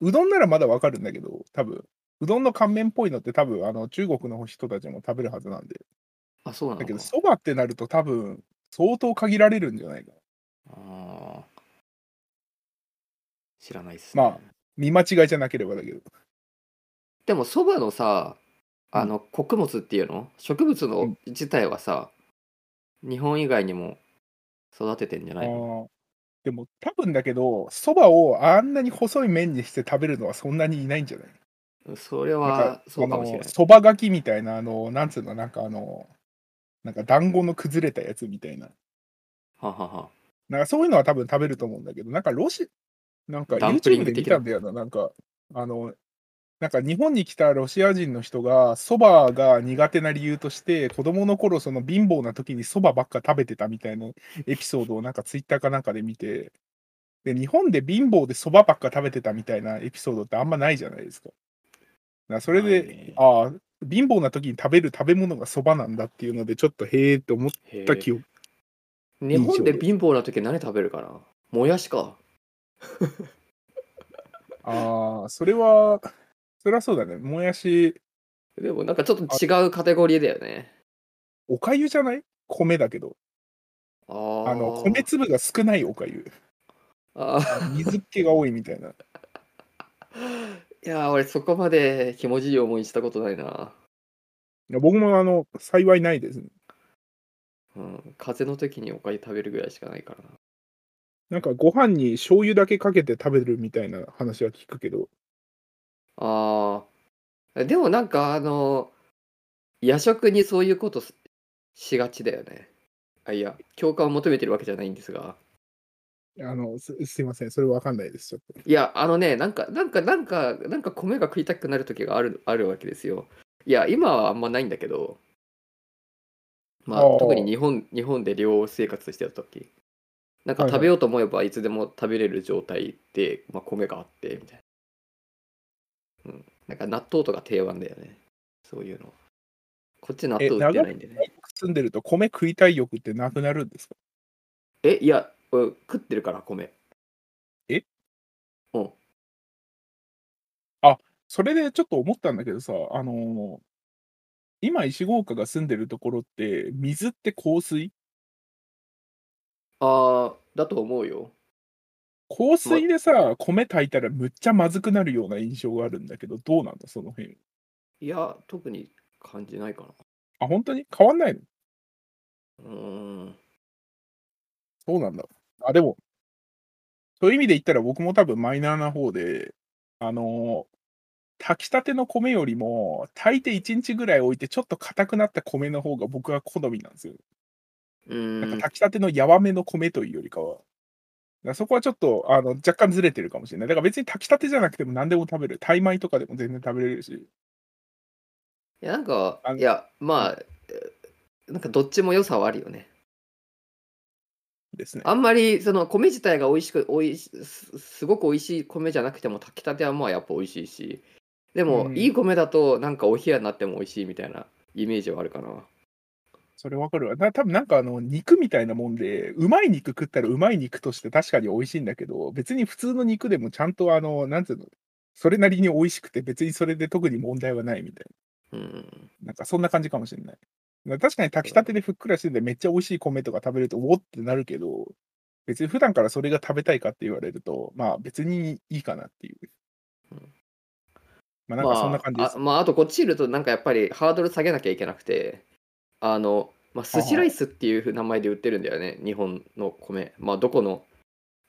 うどんならまだわかるんだけど、多分。うどんの乾麺っぽいのって多分、あの、中国の人たちも食べるはずなんで。あ、そうなのだけど、か。そばってなると多分、相当限られるんじゃないかな。ああ。知らないっすね。まあ見間違いじゃなければだけど。でもそばのさ、あの穀物っていうの？植物のうん自体はさ、日本以外にも育ててんじゃあないの？ーでも多分だけど、そばをあんなに細い麺にして食べるのはそんなにいないんじゃない？それなんかはそうかもしれない。そばがきみたいな、あの、なんつうの、なんかあの、なんか団子の崩れたやつみたいな。ははは。なんかそういうのは多分食べると思うんだけど、なんかロシ、なんか YouTube で見たんだよな、なんか、あの、なんか日本に来たロシア人の人が、そばが苦手な理由として、子供の頃、その貧乏な時にそばばっか食べてたみたいなエピソードをなんかツイッターかなんかで見て、で、日本で貧乏でそばばっか食べてたみたいなエピソードってあんまないじゃないですか。それで、ああ、貧乏な時に食べる食べ物がそばなんだっていうので、ちょっとへえって思った記憶。日本で貧乏な時何食べるかな？もやしか。ああ、それは、それはそうだね。もやし、でもなんかちょっと違うカテゴリーだよね。おかゆじゃない？米だけど。あーあの、米粒が少ないおかゆ。あー水っ気が多いみたいな。いやー俺そこまでひもじい思いしたことないな。いや僕もあの、幸いないですね。うん、風邪の時におかゆ食べるぐらいしかないからな。なんかご飯に醤油だけかけて食べるみたいな話は聞くけど。ああ、でもなんかあの、夜食にそういうことししがちだよね。あ、いや、共感を求めてるわけじゃないんですが。あの、すすいません。それわかんないです。ちょっと。いや、あのね、なんか、なんか、なんか、なんか米が食いたくなる時がある、あるわけですよ。いや、今はあんまないんだけど、まあ、特に日本、日本で寮生活してた時、なんかはいはい食べようと思えばいつでも食べれる状態で、まあ、米があって、みたいな。うん。なんか納豆とか定番だよね。そういうの。こっち納豆売ってないんでね。住んでると米食いたい欲ってなくなるんですか？え、いや、俺食ってるから、米。え？うん。それでちょっと思ったんだけどさ、あのー今石郷岡が住んでるところって、水って香水？ああ、だと思うよ。香水でさ、米炊いたらむっちゃまずくなるような印象があるんだけど、どうなんだ、その辺？いや、特に感じないかな。あ、本当に？変わんないの？うーん。そうなんだ？あ、でも、そういう意味で言ったら僕も多分マイナーな方で、あのー炊きたての米よりも、炊いて1日ぐらい置いてちょっと硬くなった米の方が僕は好みなんですよ。うなんか。炊きたてのやわめの米というよりかは。だそこはちょっとあの若干ずれてるかもしれない。だから別に炊きたてじゃなくても何でも食べる。タイ米とかでも全然食べれるし。いや、なんかあ、のいや、まあ、えなんかどっちも良さはあるよね。ですね。あんまり、その米自体が美味しく、美味しすすごく美味しい米じゃなくても、炊きたてはまあやっぱ美味しいし、でも、うんいい米だと、なんかお冷やになっても美味しいみたいなイメージはあるかな。それわかるわ。だ多分なんかあの肉みたいなもんで、うまい肉食ったらうまい肉として確かに美味しいんだけど、別に普通の肉でもちゃんとあの、なんつうの、それなりに美味しくて別にそれで特に問題はないみたいうん。な。なんかそんな感じかもしれない。確かに炊きたてでふっくらしててめっちゃ美味しい米とか食べるとおおってなるけど、別に普段からそれが食べたいかって言われると、まあ別にいいかなっていう。うんまあなんかそんな感じです。まあ、あまあ、あとこっちいると、なんかやっぱりハードル下げなきゃいけなくて、あの、まあ、寿司ライスっていう名前で売ってるんだよね、日本の米。まあ、どこの、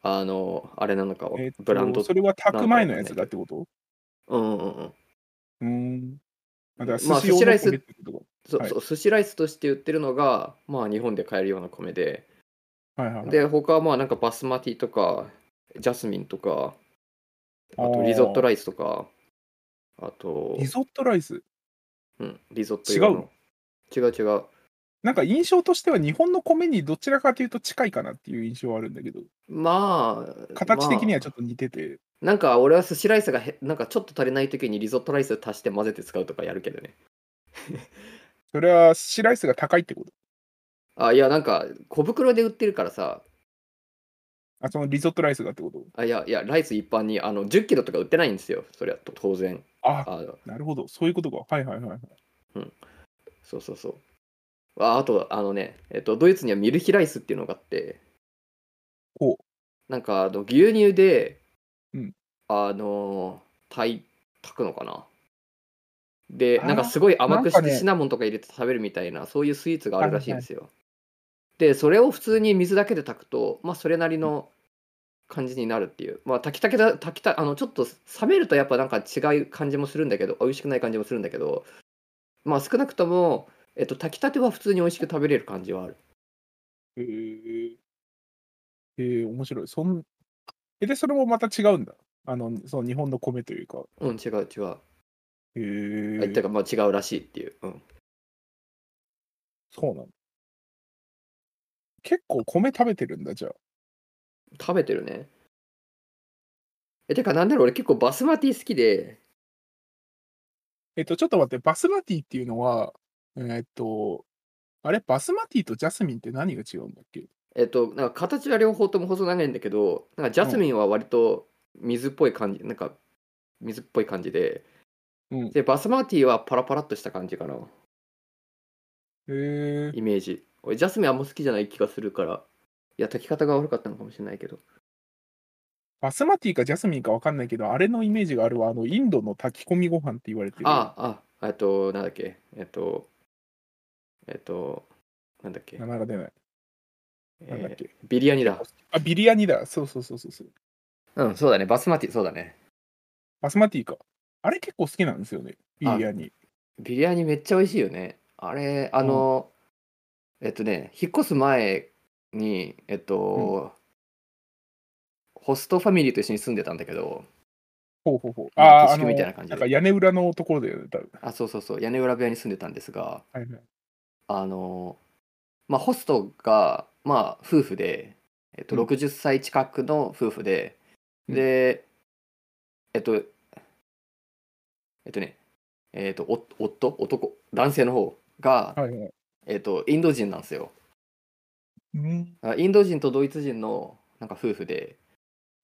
あの、あれなのかは、えっとブランド。それは炊く前のやつだってこと？うんうんうん。うーん。まあ寿司ライス米ってこと？はいそうそう、寿司ライスとして売ってるのが、まあ、日本で買えるような米で、はいはいはい。で、他はまあ、なんかバスマティとか、ジャスミンとか、あとリゾットライスとか、あと、リゾットライス？うん、リゾット違う用の？違う違う。なんか印象としては日本の米にどちらかというと近いかなっていう印象はあるんだけど、まあ、形的にはちょっっと似てて、と。なんか俺は寿司ライスがへなんかちょっと足りない時にリゾットライス足して混ぜて使うとかやるけどね。それは寿司ライスが高いってこと？あ、いや、なんか小袋で売ってるからさ、あ、そのリゾットライスがってこと？あいやいや、ライス一般にあの10キロとか売ってないんですよ。それは当然。あ、あのなるほど。そういうことか。はいはいはいはい。そうそうそう。ああと、あのね、えっと、ドイツにはミルヒライスっていうのがあって、ほなんかあの牛乳で、うんあの炊い炊くのかな。で、なんかすごい甘くしてシナモンとか入れて食べるみたいな、そういうスイーツがあるらしいんですよ。で、それを普通に水だけで炊くと、まあ、それなりの感じになるっていう。まあ、炊きたけだ、炊きた、あの、ちょっと冷めるとやっぱなんか違う感じもするんだけど、美味しくない感じもするんだけど、まあ、少なくとも、えっと、炊きたては普通に美味しく食べれる感じはある。へえ。えー、面白い。そんえ、で、それもまた違うんだ。あの、その日本の米というか。うん、違う違う。へえ。あてか、まあ違うらしいっていう。うん。そうなんだ。結構米食べてるんだ、じゃあ。食べてるね。え、てか、なんだろう、俺結構バスマティ好きで、えっと、ちょっと待って、バスマティっていうのは、えーっと、あれ、バスマティとジャスミンって何が違うんだっけ？えっと、なんか形は両方とも細長いんだけど、なんかジャスミンは割と水っぽい感じ、なんか水っぽい感じで、うん。で、バスマティはパラパラっとした感じかな、へえ。イメージ。俺、ジャスミンあんま好きじゃない気がするから、いや、炊き方が悪かったのかもしれないけど。バスマティかジャスミンか分かんないけど、あれのイメージがあるわ。あの、インドの炊き込みご飯って言われてる。ああ、あ、えっと、なんだっけ、えっと、えっと、なんだっけ、名前が出ない。なんだっえーけ？ビリヤニだ。あ、ビリヤニだ。そうそうそうそうそう。うん、そうだね、バスマティ、そうだね。バスマティか。あれ結構好きなんですよね。ビリヤニ。ビリヤニめっちゃ美味しいよね。あれ、あの、えっとね、引っ越す前に、えっと、ホストファミリーと一緒に住んでたんだけど、ほうほうほう。まあああ、みたいな感じでなんか屋根裏のところだよね、多分。あ、そうそうそう、屋根裏部屋に住んでたんですが、はいはい。あの、まあ、ホストが、まあ、夫婦で、えっと、うん60歳近くの夫婦で、うんで、えっと、えっとね、えっと、お夫、男、男性の方が、はいはい。えっと、インド人なんですよ。うん。あインド人とドイツ人のなんか夫婦で、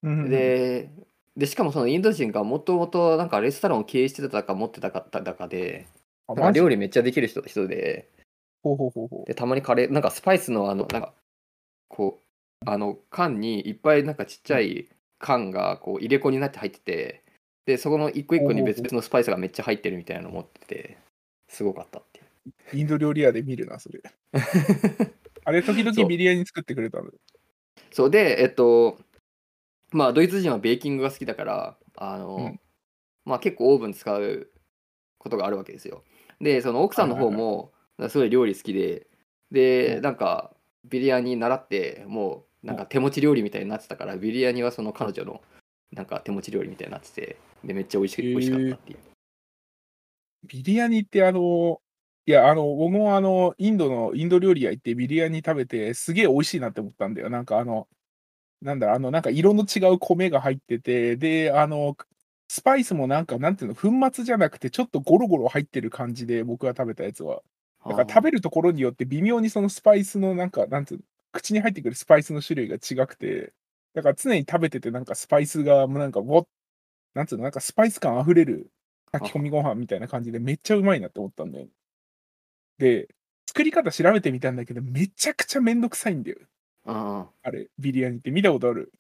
うん、で、でしかもそのインド人がもともとなんかレストランを経営してたか持ってたかだかで、あ、なんかマジ？料理めっちゃできる人人で、ほうほうほうほで、たまにカレー、なんかスパイスのあの、なんか、こう、あの、缶にいっぱいなんかちっちゃい缶がこう入れ子になって入ってて、で、そこの一個一個に別々のスパイスがめっちゃ入ってるみたいなの持ってて、すごかったっていう。う。インド料理屋で見るな、それ。あれ、時そう々ビリヤニ作ってくれたの。そうで、えっと、まあ、ドイツ人はベーキングが好きだから、あの、うんまあ結構オーブン使うことがあるわけですよ。で、その奥さんの方も、すごい料理好きで、で、うんなんか、ビリヤニ習って、もう、なんか手持ち料理みたいになってたから、ビリヤニはその彼女の、なんか手持ち料理みたいになってて、で、めっちゃ美味し美味しかったっていう。ビリヤニってあの、いや、あの、僕もあの、インドの、インド料理屋行ってビリヤニ食べて、すげえ美味しいなって思ったんだよ。なんかあの、なんだあの、なんか色の違う米が入ってて、で、あの、スパイスもなんか、なんていうの、粉末じゃなくて、ちょっとゴロゴロ入ってる感じで、僕が食べたやつは。だから食べるところによって微妙にそのスパイスのなんか、なんていうの、口に入ってくるスパイスの種類が違くて、だから常に食べててなんかスパイスがもうなんか、わっなんつうの、なんかスパイス感あふれる炊き込みご飯みたいな感じでめっちゃうまいなって思ったんだよ。で、作り方調べてみたんだけど、めちゃくちゃめんどくさいんだよ。ああれ、ビリヤニって見たことある？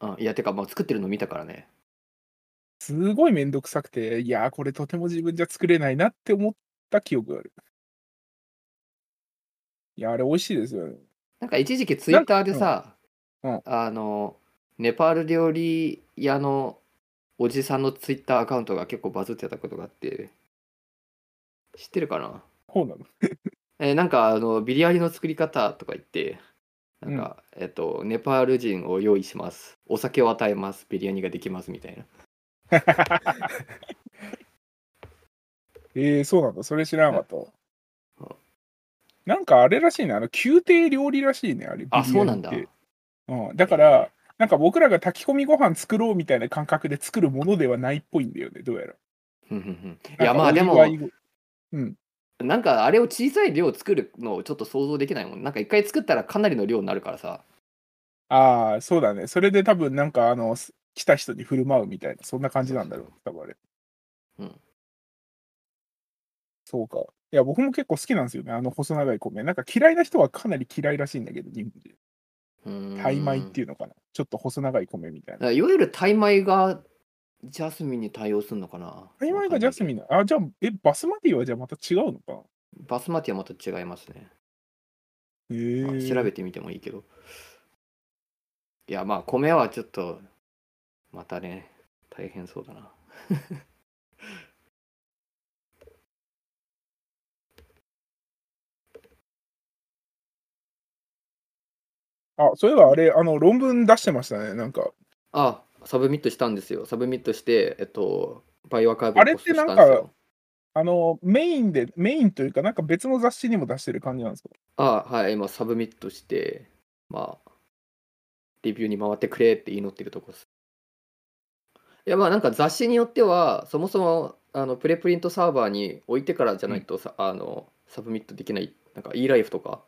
あ、いや、てか、まあ、作ってるの見たからね。すごいめんどくさくて、いやー、これとても自分じゃ作れないなって思った記憶がある。いや、あれ美味しいですよね。なんか一時期ツイッターでさ、うんうんあの、ネパール料理屋のおじさんのツイッターアカウントが結構バズってたことがあって、知ってるかな？そうなの？えーなんかあのビリヤニの作り方とか言って、なんか、えっと、ネパール人を用意します。お酒を与えます。ビリヤニができますみたいな。えー、そうなんだ。それ知らなかった。なんかあれらしいね。あの、宮廷料理らしいね、あれ。あ、ビリヤニってそうなんだ。うん。だから、なんか僕らが炊き込みご飯作ろうみたいな感覚で作るものではないっぽいんだよね、どうやら。いや、まあでもうん。なんかあれを小さい量作るのをちょっと想像できないもん。なんか一回作ったらかなりの量になるからさ。ああ、そうだね。それで多分なんかあの、す来た人に振る舞うみたいな、そんな感じなんだろう、多分あれ。うん。そうか。いや、僕も結構好きなんですよね、あの細長い米。なんか嫌いな人はかなり嫌いらしいんだけど、日本で。うーんタイ米っていうのかな。ちょっと細長い米みたいな。いわゆるタイ米がジャスミンに対応するのかな？がジャスミンな。あ、じゃあ、え、バスマティはじゃあまた違うのか？なバスマティはまた違いますね。へえ。まあ調べてみてもいいけど。いや、まあ、米はちょっと、またね、大変そうだな。あ、そういえばあれ、あの、論文出してましたね、なんか。あ、 submit したんですよ。 submit して、えっと、 bioRxiv あれってなんか。あの、メインで、メインというか、なんか別の雑誌にも出してる感じなんですか？あ、はい、今、 submit して、まあ、レビューに回ってくれって祈ってるとこです。いや、まあ、なんか雑誌によっては、そもそも、あの、プレプリントサーバーに置いてからじゃないとさ、あの、 submit できない、なんか eLife とか、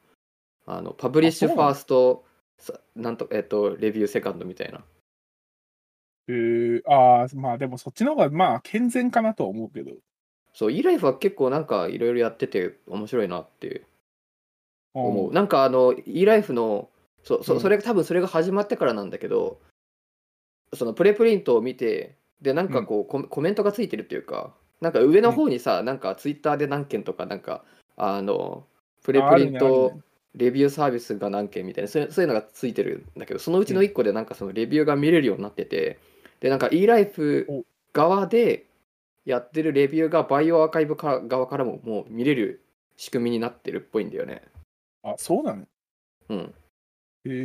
あの、パブリッシュファースト、さなんと、えっと、レビューセカンドみたいな。へえああ、まあでもそっちの方がまあ健全かなとは思うけど。そう、eLife は結構なんかいろいろやってて面白いなって思う。うん。なんかあの eLife のそうん。そそれが多分それが始まってからなんだけど、そのプレプリントを見てでなんかこう、コメコメントがついてるっていうかなんか上の方にさ、なんかツイッターで何件とかなんかあのプレプリントねレビューサービスが何件みたいなそういうそういうのがついてるんだけどそのうちの1個でなんかそのレビューが見れるようになっててでなんか eLife お側でやってるレビューがバイオアーカイブか側からももう見れる仕組みになってるっぽいんだよね。あ、そうなの？うん。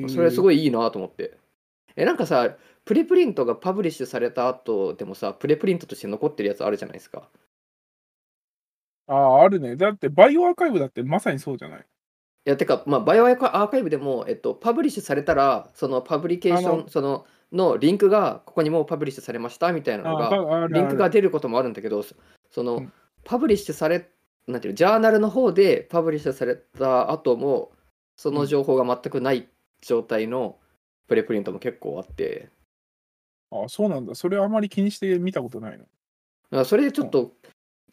それすごいいいなと思って。え、なんかさ、プレプリントがパブリッシュされた後でもさ、プレプリントとして残ってるやつあるじゃないですか。ああ、あるね。だって bioRxiv だってまさにそうじゃない？いや、てか、まあ、 bioRxiv でも、えっと、 publish されたら、その publication、その、のリンクがここにもう publish されましたみたいなのあが、リンクが出ることもあるんだけど、そその、うん publish され、なんていうの、ジャーナルの方で publish された後も、その情報が全くない状態のプレプリントも結構あって、あそうなんだ。それあまり気にして見たことないの？だからそれでちょっと、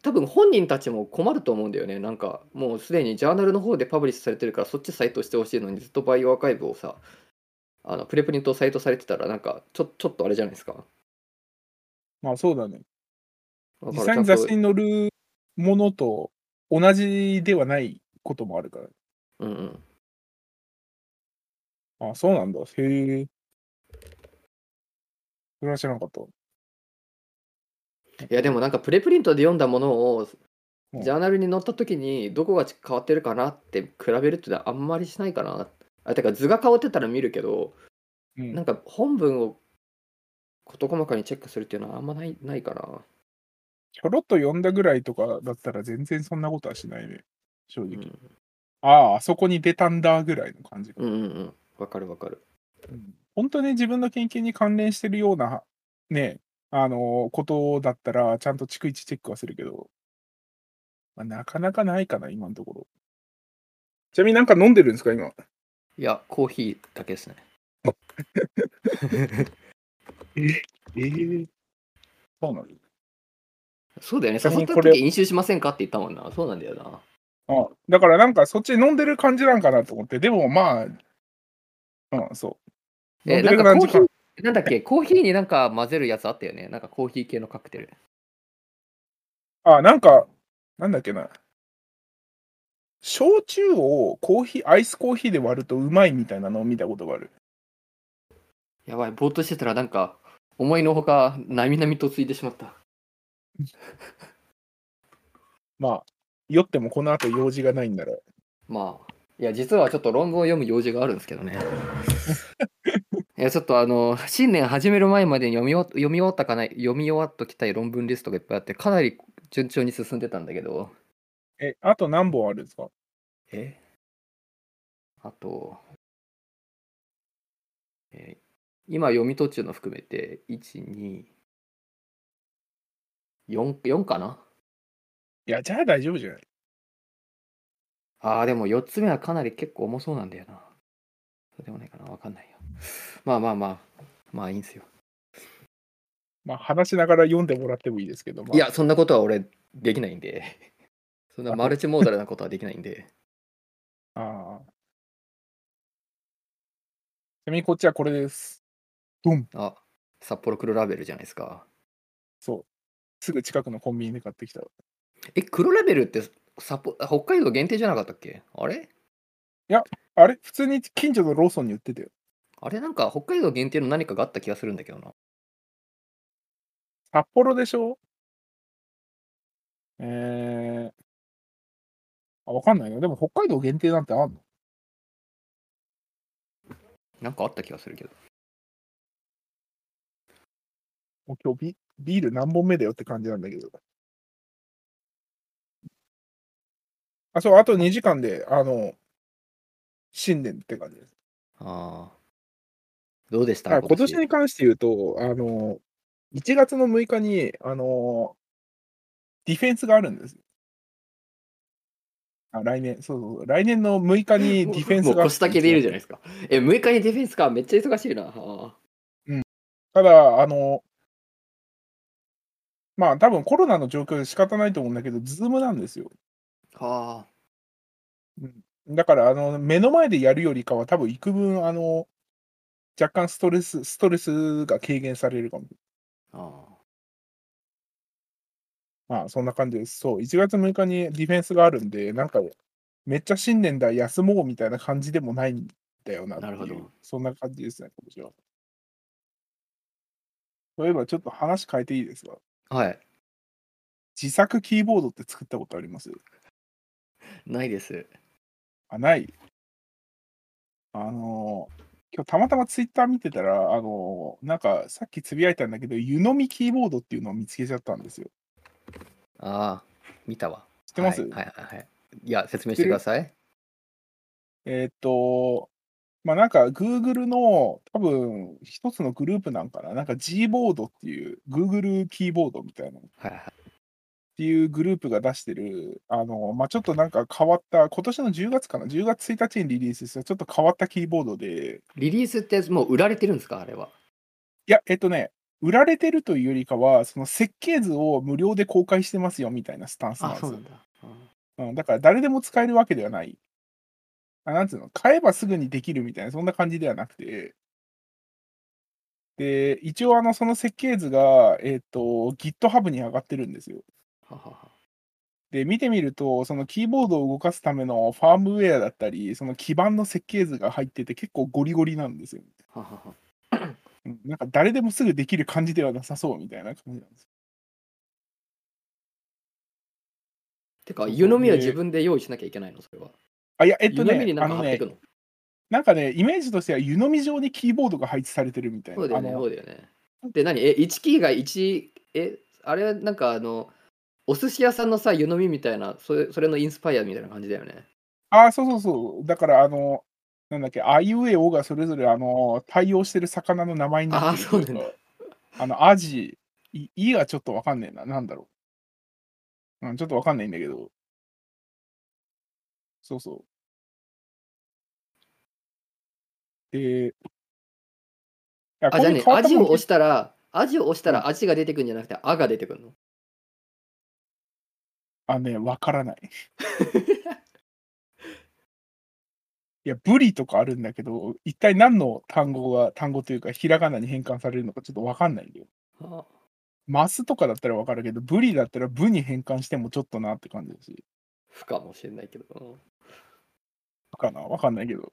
多分本人たちも困ると思うんだよね。なんかもうすでにジャーナルの方でパブリッシュされてるからそっちサイトしてほしいのにずっとバイオアーカイブをさ、あのプレプリントサイトされてたらなんかちょちょっとあれじゃないですか？まあそうだね。だ実際に雑誌に載るものと同じではないこともあるから。うんうん。あそうなんだ。へえ。それは知らなかった。いやでもなんかプレプリントで読んだものをうんジャーナルに載った時にどこが変わってるかなって比べるっていうのはあんまりしないかな。あてか図が変わってたら見るけど、うんなんか本文を事細かにチェックするっていうのはあんまないないかな。ちょろっと読んだぐらいとかだったら全然そんなことはしないね。正直。うんああ、あそこに出たんだぐらいの感じ。うんうんうん。わかるわかる。うん本当に自分の研究に関連してるような、ね、あのことだったら、ちゃんと逐一チェックはするけど、まあ、なかなかないかな、今のところ。ちなみになんか飲んでるんですか、今？いや、コーヒーだけですね。ええそうなのそうだよね。誘った時飲酒しませんかって言ったもんな。そうなんだよな。あだからなんかそっち飲んでる感じなんかなと思って、でもまあ、うん、そう。飲え、んでなんかコー、なんだっけ、コーヒーになんか混ぜるやつあったよね。なんかコーヒー系のカクテル。あ、なんか、なんだっけな。焼酎をコーヒー、アイスコーヒーで割るとうまいみたいなのを見たことがある。やばい、ぼーっとしてたらなんか、思いのほか、なみなみとついてしまった。まあ、酔ってもこの後用事がないんなら。まあ、いや、実はちょっと論文を読む用事があるんですけどね。いや、ちょっとあの、新年始める前までに読み終わ読み終わったかない、読み終わっときたい論文リストがいっぱいあって、かなり順調に進んでたんだけど、え、あと何本あるんですか？え？あと、えー今読み途中の含めて、1、2、4、4かな？いや、じゃあ大丈夫じゃない？ああ、でも4つ目はかなり結構重そうなんだよな。そうでもないかな？わかんないよ。まあまあまあ、まあいいんすよ。まあ、話しながら読んでもらってもいいですけど、まあ、いや、そんなことは俺できないんで。そんなあマルチモーダルなことはできないんで。ああ。ちなみにこっちはこれです。ドンあ、札幌黒ラベルじゃないですか。そう。すぐ近くのコンビニで買ってきた。え、黒ラベルって札幌あ北海道限定じゃなかったっけ？あれ？あれ？普通に近所のローソンに売ってたよ。あれ？なんか北海道限定の何かがあった気がするんだけどな。札幌でしょ？えー。あ、わかんないな。でも北海道限定なんてあんの？なんかあった気がするけど。もう今日ビビール何本目だよって感じなんだけど。あ、そう、あと2時間で、あの、新年って感じです。ああ。どうでした？あ今年に関して言うと、あの、1月の6日に、あの、ディフェンスがあるんです。あ来年、そうそう、来年の6日にディフェンスがもう腰丈でいるじゃないですか。え、6日に defense か。めっちゃ忙しいな。あただ、あの、まあ多分コロナの状況で仕方ないと思うんだけど、 Zoom なんですよ。あ。はだから、あの、目の前でやるよりかは多分幾分、あの、若干ストレス、ストレスが軽減されるかも。あ。あまあ、そんな感じです。そう、1月6日に defense があるんで、なんか、めっちゃ新年だ、休もうみたいな感じでもないんだよなっていうなるほど、そんな感じですね、今年は。そういえば、ちょっと話変えていいですか？あ。はい。自作キーボードって作ったことあります？ないです。あ、ない？あのー今日たまたまツイッター見てたら、あのーなんかさっきつぶやいたんだけど、湯飲みキーボードっていうのを見つけちゃったんですよ。ああ。見たわ。知ってます、はいはいはいはい。いや、説明してください。えーっと、まあなんか Google の多分一つのグループなんかな、なんか G ボードっていう Google キーボードみたいなっはいはい。ていうグループが出してる、あの、まあちょっとなんか変わった、今年の10月かな、10月1日にリリースしたちょっと変わったキーボードで、リリースってもう売られてるんですか？あれは。いや、えっとね、売られてるというよりかは、その設計図を無料で公開してますよみたいなスタンスなんあ、ですよ。そうなんだ。うんうん、だから誰でも使えるわけではない。あなんつうの、買えばすぐにできるみたいな、そんな感じではなくて、で、一応あの、その設計図が、えっ、と、GitHub に上がってるんですよ。ははは。で、見てみると、そのキーボードを動かすためのファームウェアだったり、その基板の設計図が入ってて結構ゴリゴリなんですよ。ははは。うんなんか誰でもすぐできる感じではなさそうみたいな感じなんです。てか、湯飲みはで自分で用意しなきゃいけないの？それは。あ、いや、えっと湯飲みになんか貼ってく、の、なんかね、イメージとしては湯飲み状にキーボードが配置されてるみたいな。そうだよね、そうだよね。で、何？え、1キーが1、え、あれなんかあの、お寿司屋さんのさ、湯飲みみたいな、それそれのインスパイアみたいな感じだよね。あ、そうそうそう。だから、あの、なんだっけ、あいうえおがそれぞれ、あの、対応してる魚の名前になってるあそうなんだあの、アジ、い、いがちょっとわかんねえな。なんだろう。うん、ちょっとわかんないんだけど。そうそう。で、いやあ、じゃあね、こういう変わったもの味を押したら、味を押したうんら味が出てくるんじゃなくて、あが出てくるの？あ、ね、わからない。いや、ブリとかあるんだけど、一体何の単語が、単語というか、ひらがなに変換されるのかちょっとわかんないんだよ。あマスとかだったらわかるけど、ブリだったらブに変換してもちょっとなって感じだし、不かもしれないけど。うんかなわかんないけど。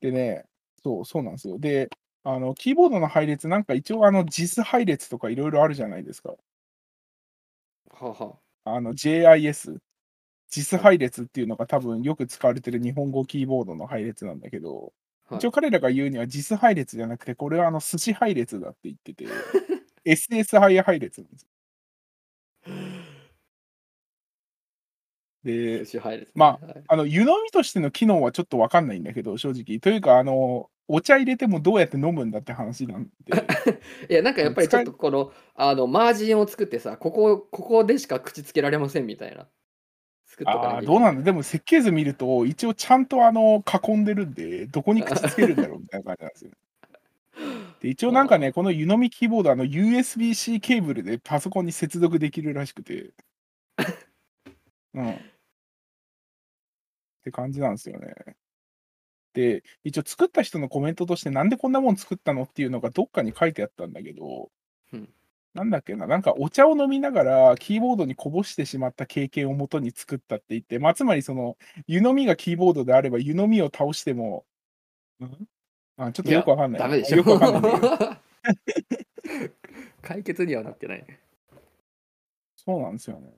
でね、そう、そうなんですよ。で、あの、キーボードの配列、なんか一応、あの、JIS 配列とかいろいろあるじゃないですか。はは。あの、JIS。JIS 配列っていうのが多分よく使われてる日本語キーボードの配列なんだけど、はい一応彼らが言うには JIS 配列じゃなくて、これはあの、寿司配列だって言ってて、SS 配配列なんですよ。で、ね。まはいあの、湯飲みとしての機能はちょっとわかんないんだけど、正直。というか、あの、お茶入れてもどうやって飲むんだって話なんで。いや、なんかやっぱりちょっとこの、あの、マージンを作ってさ、ここ、ここでしか口つけられませんみたいな。作っとかないけなどうないんだ？でも設計図見ると、一応ちゃんとあの、囲んでるんで、どこにくっつけるんだろうみたいな感じなんですよ。で、一応なんかね、この湯飲みキーボード、あの、USB-C ケーブルでパソコンに接続できるらしくて。うん。って感じなんですよね。で、一応作った人のコメントとして、なんでこんなもん作ったの？っていうのがどっかに書いてあったんだけど、うんなんだっけな、なんかお茶を飲みながらキーボードにこぼしてしまった経験をもとに作ったって言って、まあ、つまりその湯飲みがキーボードであれば湯飲みを倒しても、ん？あちょっとよくわかんないな。ダメでしょよくわかんない。解決にはなってない。そうなんですよね。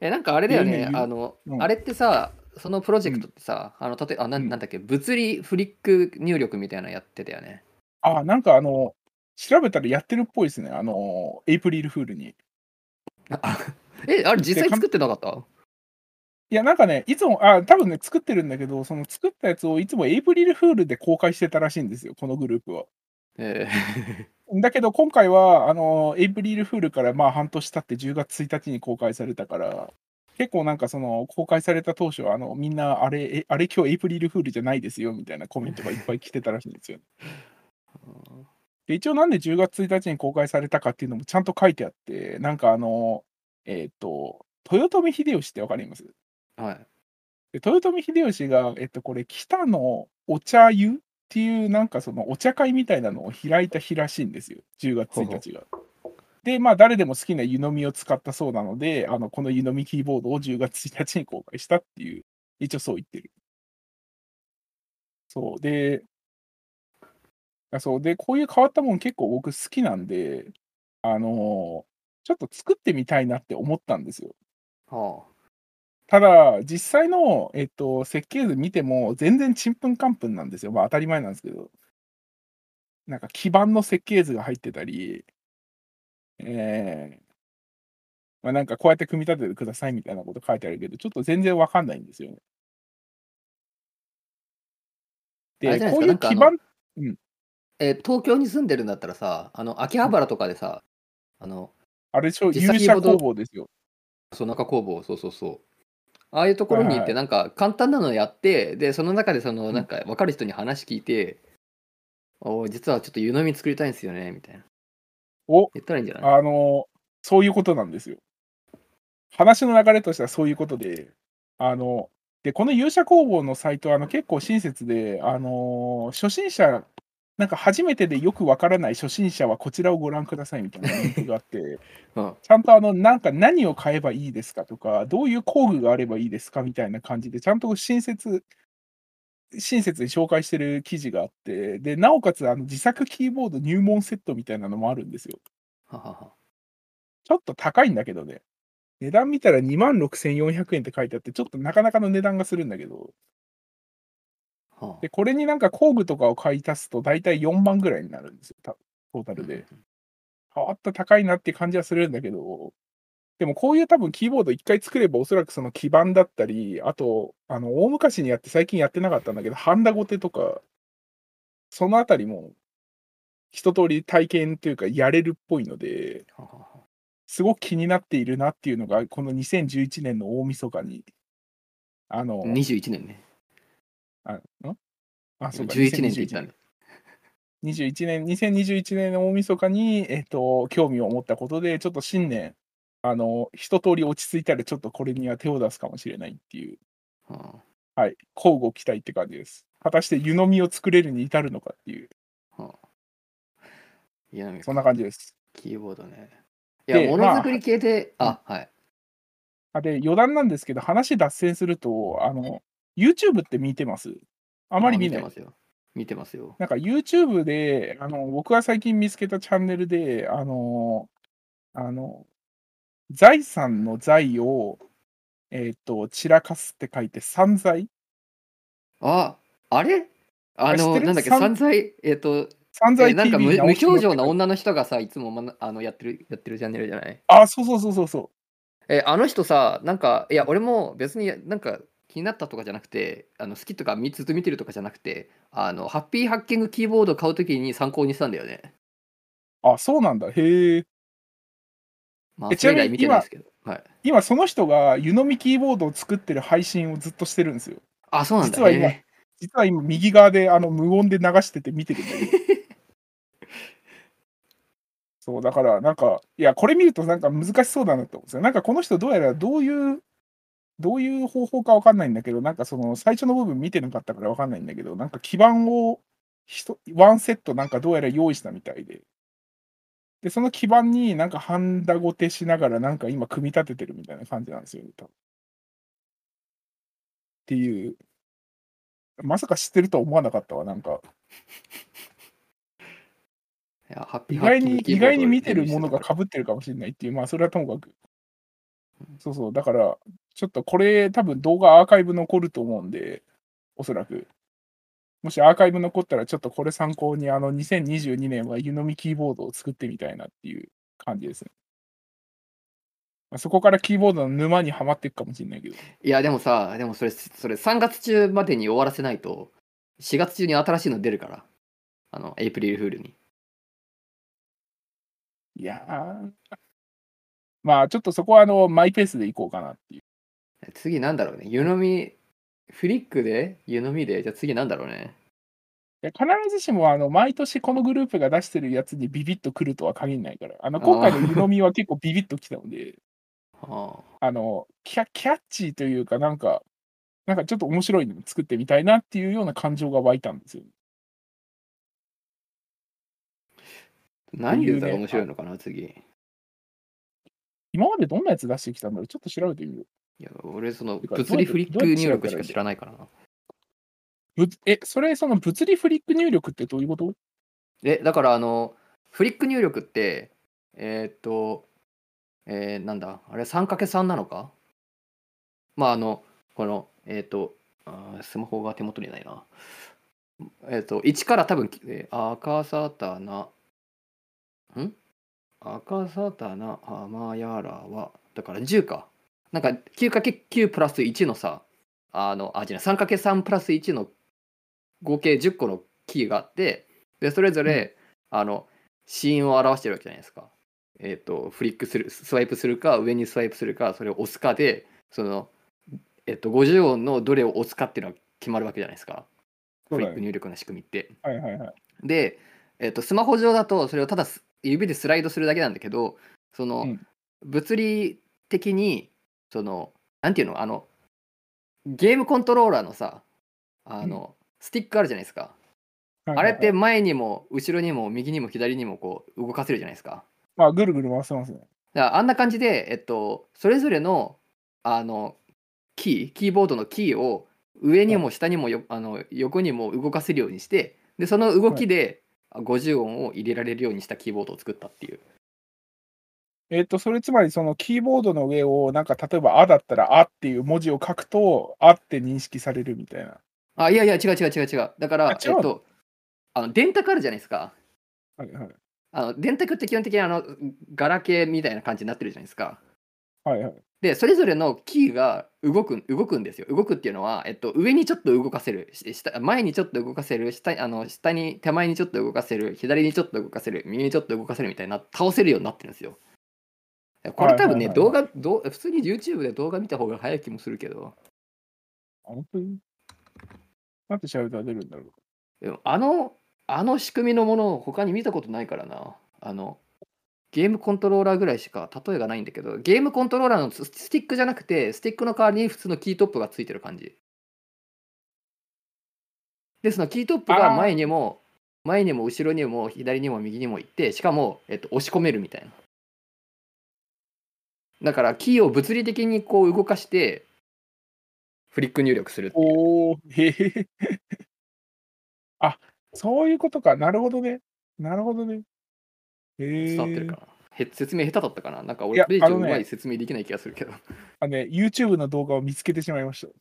え、なんかあれだよね、あの、うんあれってさ、そのプロジェクトってさ、あの、たとえあなうんんなんだっけ、物理フリック入力みたいなのやってたよね。あ、なんかあの、調べたらやってるっぽいですね。あの、エイプリルフールに。あえ、あれ実際作ってなかった？いや、なんかね、いつも、あ、多分ね、作ってるんだけど、その作ったやつをいつもエイプリルフールで公開してたらしいんですよ、このグループは。えだけど、今回は、あの、エイプリルフールからまあ半年経って10月1日に公開されたから、結構なんかその、公開された当初は、あの、みんな、あれ、えあれ今日エイプリルフールじゃないですよ、みたいなコメントがいっぱい来てたらしいんですよ。ー で一応なんで10月1日に公開されたかっていうのもちゃんと書いてあって、なんかあの、えっ、と、豊臣秀吉ってわかります？はい。で豊臣秀吉が、えっと、これ、北のお茶湯っていう、なんかそのお茶会みたいなのを開いた日らしいんですよ、10月1日が。で、まあ、誰でも好きな湯飲みを使ったそうなので、あのこの湯飲みキーボードを10月1日に公開したっていう、一応そう言ってる。そう。で、あそう。で、こういう変わったもん結構僕好きなんで、あのちょっと作ってみたいなって思ったんですよ。はただ、実際の、えっと、設計図見ても、全然ちんぷんかんぷんなんですよ。まあ当たり前なんですけど。なんか基盤の設計図が入ってたり、えーまあ、なんかこうやって組み立ててくださいみたいなこと書いてあるけど、ちょっと全然わかんないんですよね。で、こういうですかなんえー東京に住んでるんだったらさ、あの、秋葉原とかでさ、あの、あれでしょ、実際勇者工房ですよ。そう中工房、そうそうそう。ああいうところに行って、はいはいなんか簡単なのやって、で、その中でその、んなんか分かる人に話聞いて、お実はちょっと湯飲み作りたいんですよね、みたいな。お、言ったらいいんじゃない？あの、そういうことなんですよ。話の流れとしてはそういうことで、あの、で、この勇者工房のサイトはあの結構親切で、あの、初心者、なんか初めてでよくわからない初心者はこちらをご覧くださいみたいなリンクがあって、うんちゃんとあの、なんか何を買えばいいですかとか、どういう工具があればいいですかみたいな感じで、ちゃんと親切、親切に紹介してる記事があって、で、なおかつあの自作キーボード入門セットみたいなのもあるんですよ。ははは。ちょっと高いんだけどね。値段見たら26,400円って書いてあって、ちょっとなかなかの値段がするんだけど、はで、これになんか工具とかを買い足すと大体4万ぐらいになるんですよ、たトータあルで。変わった高いなって感じはするんだけど、でもこういう多分キーボード一回作ればおそらくその基板だったり、あと、あの、大昔にやって最近やってなかったんだけど、ハンダゴテとか、そのあたりも一通り体験というかやれるっぽいので、すごく気になっているなっていうのが、この2011年の大晦日に、あの、21年ね。あん？あ、そうか、11年って言ったんで。21年、2021年の大晦日に、えっと、興味を持ったことで、ちょっと新年、あの、一通り落ち着いたら、ちょっとこれには手を出すかもしれないっていう、ははい、交互期待って感じです。果たして湯飲みを作れるに至るのかっていう、あはあいや、そんな感じです。キーボードね。いや、でものづくり系で、まあ、はい。あで、余談なんですけど、話脱線すると、あの、YouTube って見てます？あまり見ないあ見て。ますよ。見てますよ。なんか YouTube で、あの、僕が最近見つけたチャンネルで、あの、あの、財産の財を、えっ、と、散らかすって書いて、散財？あ、あれ？あの、なんだっけ、散財、えっ、と、え散財なんか無表情な女の人がさ、いつも、まな、あのやってるやってるチャンネルじゃない？あ、そうそうそうそうそう。え、あの人さ、なんか、いや、俺も別になんか気になったとかじゃなくて、あの好きとか見ずっと見てるとかじゃなくて、あの、ハッピーハッキングキーボード買うときに参考にしたんだよね。あ、そうなんだ。へえ。まあ、えそれ以来見てないですけど。はい。今その人が湯飲みキーボードを作ってる配信をずっとしてるんですよ。あ、そうなんだ。実は今へ実は今右側であの無音で流してて見てるんだけど。そう、だからなんか、いや、これ見るとなんか難しそうだなと思うんですよ。なんかこの人どうやらどういう、どういう方法かわかんないんだけど、なんかその最初の部分見てなかったからわかんないんだけど、なんか基板をワンセットなんかどうやら用意したみたいで。で、その基板になんかハンダゴテしながらなんか今組み立ててるみたいな感じなんですよね、多分っていう。まさか知ってるとは思わなかったわ、なんか。いやハッピー意外にハッキーボード意外に見てるものがレビューしてた被ってるかもしれないっていう、まあそれはともかく。そうそう、だから、ちょっとこれ多分動画アーカイブ残ると思うんで、おそらく。もしアーカイブ残ったら、ちょっとこれ参考に、あの、2022年は湯飲みキーボードを作ってみたいなっていう感じですね。まあ、そこからキーボードの沼にはまっていくかもしれないけど。いや、でもさ、でもそれ、それ3月中までに終わらせないと、4月中に新しいの出るから。あの、エイプリルフールに。いやー。まあ、ちょっとそこはあの、マイペースでいこうかなっていう。次なんだろうね。湯飲み、フリックで？湯飲みで、じゃあ次なんだろうね。いや必ずしもあの毎年このグループが出してるやつにビビッとくるとは限らないから、あの今回の湯飲みは結構ビビッときたので、はあのキャキャッチーというか、なんか、なんかちょっと面白いの作ってみたいなっていうような感情が湧いたんですよ。あ、何言うたら面白いのかな、次。い今までどんなやつ出してきたんだろうちょっと調べてみよう。や、俺、その、物理フリック入力しか知らないからな。ぶえ、それ、その物理フリック入力ってどういうこと？え、だから、あの、フリック入力って、えーっと、えーなんだ、あれ 3×3 なのか？まあ、あの、この、えーっと、あースマホが手元にないな。えーっと、1から多分、えー赤サタナ、ん？赤サタナ、アマヤラは、だから10か。なんか 9×9 プラス1のさ、あの、あ、じゃない、3×3 プラス1の合計10個のキーがあって、で、それぞれ、あの、シーンを表してるわけじゃないですか。えっ、と、フリックする、スワイプするか、上にスワイプするか、それを押すかで、その、えっ、と、50音のどれを押すかっていうのが決まるわけじゃないですか。フリック入力の仕組みって。はいはいはい。で、えっとスマホ上だとそれをただす指でスライドするだけなんだけどその、うん物理的にそのなんていうのあのゲームコントローラーのさあの、スティックあるじゃないですか、あれって、前にも後ろにも右にも左にもこう動かせるじゃないですか。まあ、ぐるぐる回せますね。だからあんな感じで、えっと、それぞれのあのキーキーボードのキーを上にも下にもよ、あの横にも動かせるようにしてでその動きで50音を入れられるようにしたキーボードを作ったっていう。えっ、と、それつまりそのキーボードの上を、なんか例えば、あだったら、あっていう文字を書くと、あって認識されるみたいな。あいやいや違う違う違う違う。だからえっとあの電卓あるじゃないですか。はいはい。あの電卓って基本的にあのガラケーみたいな感じになってるじゃないですか。はいはい。でそれぞれのキーが動く動くんですよ。動くっていうのは、えっと、上にちょっと動かせる。し下前にちょっと動かせる。下あの下に手前にちょっと動かせる。左にちょっと動かせる。右にちょっと動かせるみたいな倒せるようになってるんですよこれ多分ね、動画どう普通に YouTube で動画見た方が早い気もするけど。あ本当に？なんて調べたら出るんだろう。でもあのあの仕組みのものを他に見たことないからな。あのゲームコントローラーぐらいしか例えがないんだけどゲームコントローラーのススティックじゃなくてスティックの代わりに普通のキートップがついてる感じ。でそのキートップが前にも前にも後ろにも左にも右にも行ってしかも、えっと、押し込めるみたいなだからキーを物理的にこう動かしてフリック入力するっていうおお、へへ。あ、そういうことか。なるほどね。なるほどね。へえ。伝わってるかな、へ説明下手だったかな？なんか俺これ以上あのねうまい説明できない気がするけどあね、YouTube の動画を見つけてしまいました。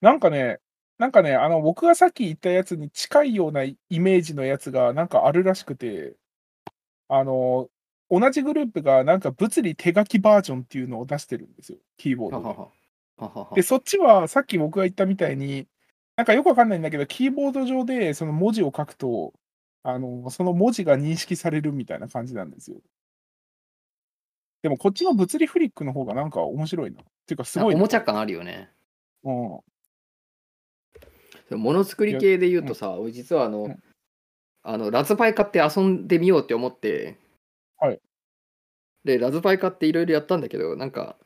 なんかね、なんかね、あの、僕がさっき言ったやつに近いようなイメージのやつがなんかあるらしくて、あの、同じグループがなんか物理手書きバージョンっていうのを出してるんですよ、キーボードで。はははで、そっちはさっき僕が言ったみたいに、なんかよくわかんないんだけど、キーボード上でその文字を書くと、あの、その文字が認識されるみたいな感じなんですよ。でもこっちの物理フリックの方がなんか面白いな。っていうかすごいな。おもちゃ感あるよね。うん。でもものづくり系で言うとさ、俺実はあの、うんあのラズパイ買って遊んでみようって思って、はいでラズパイ買っていろいろやったんだけどなんか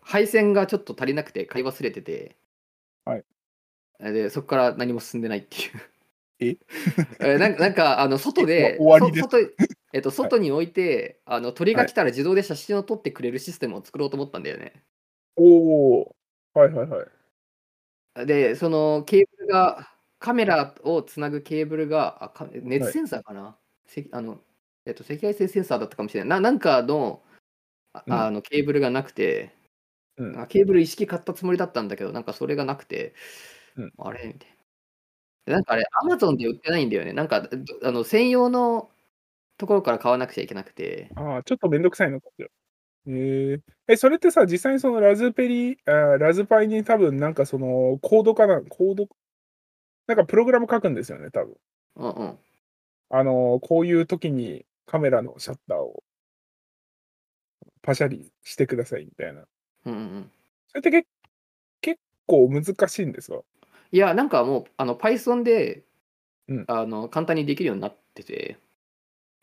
配線がちょっと足りなくて買い忘れてて、はい。でそこから何も進んでないっていう。え？えなんかなんかあの外で外えっと、外に置いて、あの鳥が来たら自動で写真を撮ってくれるシステムを作ろうと思ったんだよね。おお。はいはいはい。で、そのケーブルが、カメラをつなぐケーブルが、あか熱センサーかな、せあのえっと、赤外線センサーだったかもしれない。ななんかのあうんあのケーブルがなくて、うんあケーブル一式買ったつもりだったんだけど、なんかそれがなくて、うんあれ？みたいな。でなんかあれ、アマゾンで売ってないんだよね。なんか、どあの専用のところから買わなくちゃいけなくて。ああ、ちょっとめんどくさいのかしら。へえ。え、それってさ、実際にそのラズペリ、あーラズパイに多分なんかそのコードかな、コード、なんかプログラム書くんですよね、多分。うんうん。あの、こういう時にカメラのシャッターをパシャリしてくださいみたいな。うんうんうん。それってけ結構難しいんですか？いや、なんかもう、あの Python で、うんあの簡単にできるようになってて、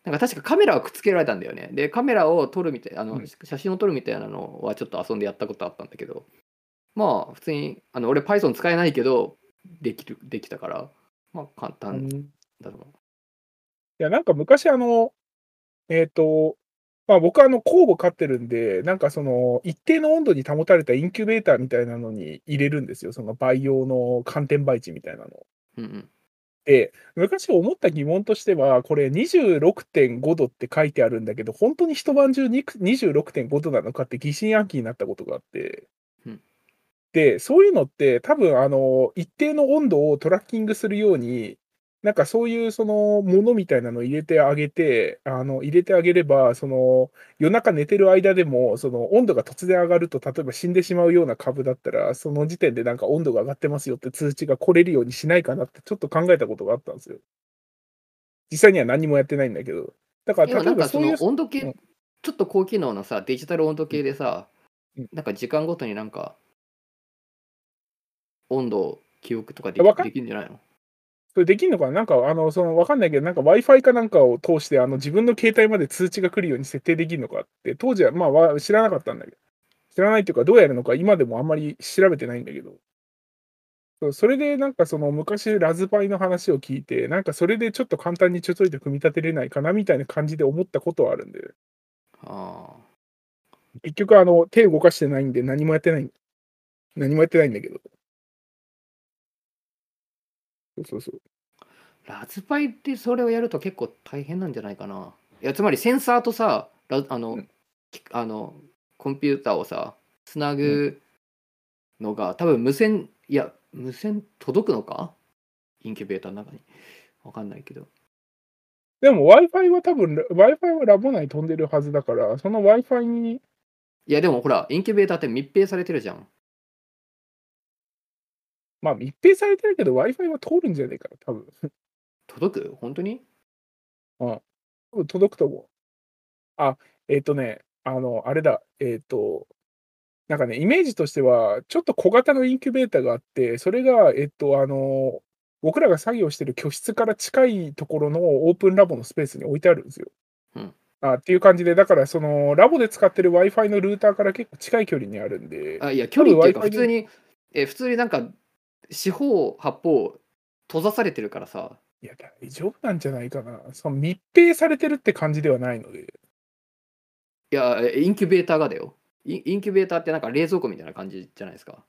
なんか確かカメラはくっつけられたんだよね。で、カメラを撮るみたいあの、うん写真を撮るみたいなのはちょっと遊んでやったことあったんだけど、まあ、普通に、あの俺 Python 使えないけど、できる、できたから、まあ簡う単んいだと思う。や、なんか昔あの、えっ、と、まあ僕はあの酵母飼ってるんで、なんかその一定の温度に保たれたインキュベーターみたいなのに入れるんですよ。その培養の寒天培地みたいなのを。うんうん。で、昔思った疑問としては、これ26.5度って書いてあるんだけど、本当に一晩中に26.5度なのかって疑心暗鬼になったことがあって、うんで、そういうのって多分あの、一定の温度をトラッキングするように、なんかそういうそのものみたいなのを入れてあげて、あの入れてあげれば、その夜中寝てる間でも、その温度が突然上がると、例えば死んでしまうような株だったら、その時点でなんか温度が上がってますよって通知が来れるようにしないかなってちょっと考えたことがあったんですよ。実際には何もやってないんだけど。だから例えばそいうそうの温度計、うんちょっと高機能のさ、デジタル温度計でさ、うんなんか時間ごとになんか、温度を記憶とかできるんじゃないの？それできんのかな？なんか、あの、その、わかんないけど、なんか Wi-Fi かなんかを通して、あの、自分の携帯まで通知が来るように設定できるのかって、当時は、まあわ、知らなかったんだけど、知らないっていうか、どうやるのか、今でもあんまり調べてないんだけど、それで、なんかその、昔、ラズパイの話を聞いて、なんかそれでちょっと簡単にちょちょいと組み立てれないかな、みたいな感じで思ったことはあるんで、ああ。結局、あの、手動かしてないんで、何もやってない、何もやってないんだけど。そうそうそう。ラズパイってそれをやると結構大変なんじゃないかな。いやつまりセンサーとさ、ラあの、うんきあのコンピューターをさ、つなぐのが、多分無線、いや、無線届くのか？インキュベーターの中に。わかんないけど。でも Wi-Fi は多分、Wi-Fi はラボ内飛んでるはずだから、その Wi-Fi に、いや、でもほら、インキュベーターって密閉されてるじゃん。まあ密閉されてるけど Wi-Fi は通るんじゃないかな、多分。届く？本当に？多分届くと思う。あ、えっ、とね、あの、あれだ、えっ、と、なんかね、イメージとしては、ちょっと小型のインキュベーターがあって、それが、えっ、と、あの、僕らが作業してる居室から近いところのオープンラボのスペースに置いてあるんですよ。うんあっていう感じで、だから、その、ラボで使ってる Wi-Fi のルーターから結構近い距離にあるんで、あいや、距離っていうか、普通に、え普通になんか、四方八方閉ざされてるからさ。いや、大丈夫なんじゃないかな。その密閉されてるって感じではないので。いや、えインキュベーターがだよ。インインキュベーターってなんか冷蔵庫みたいな感じじゃないですか。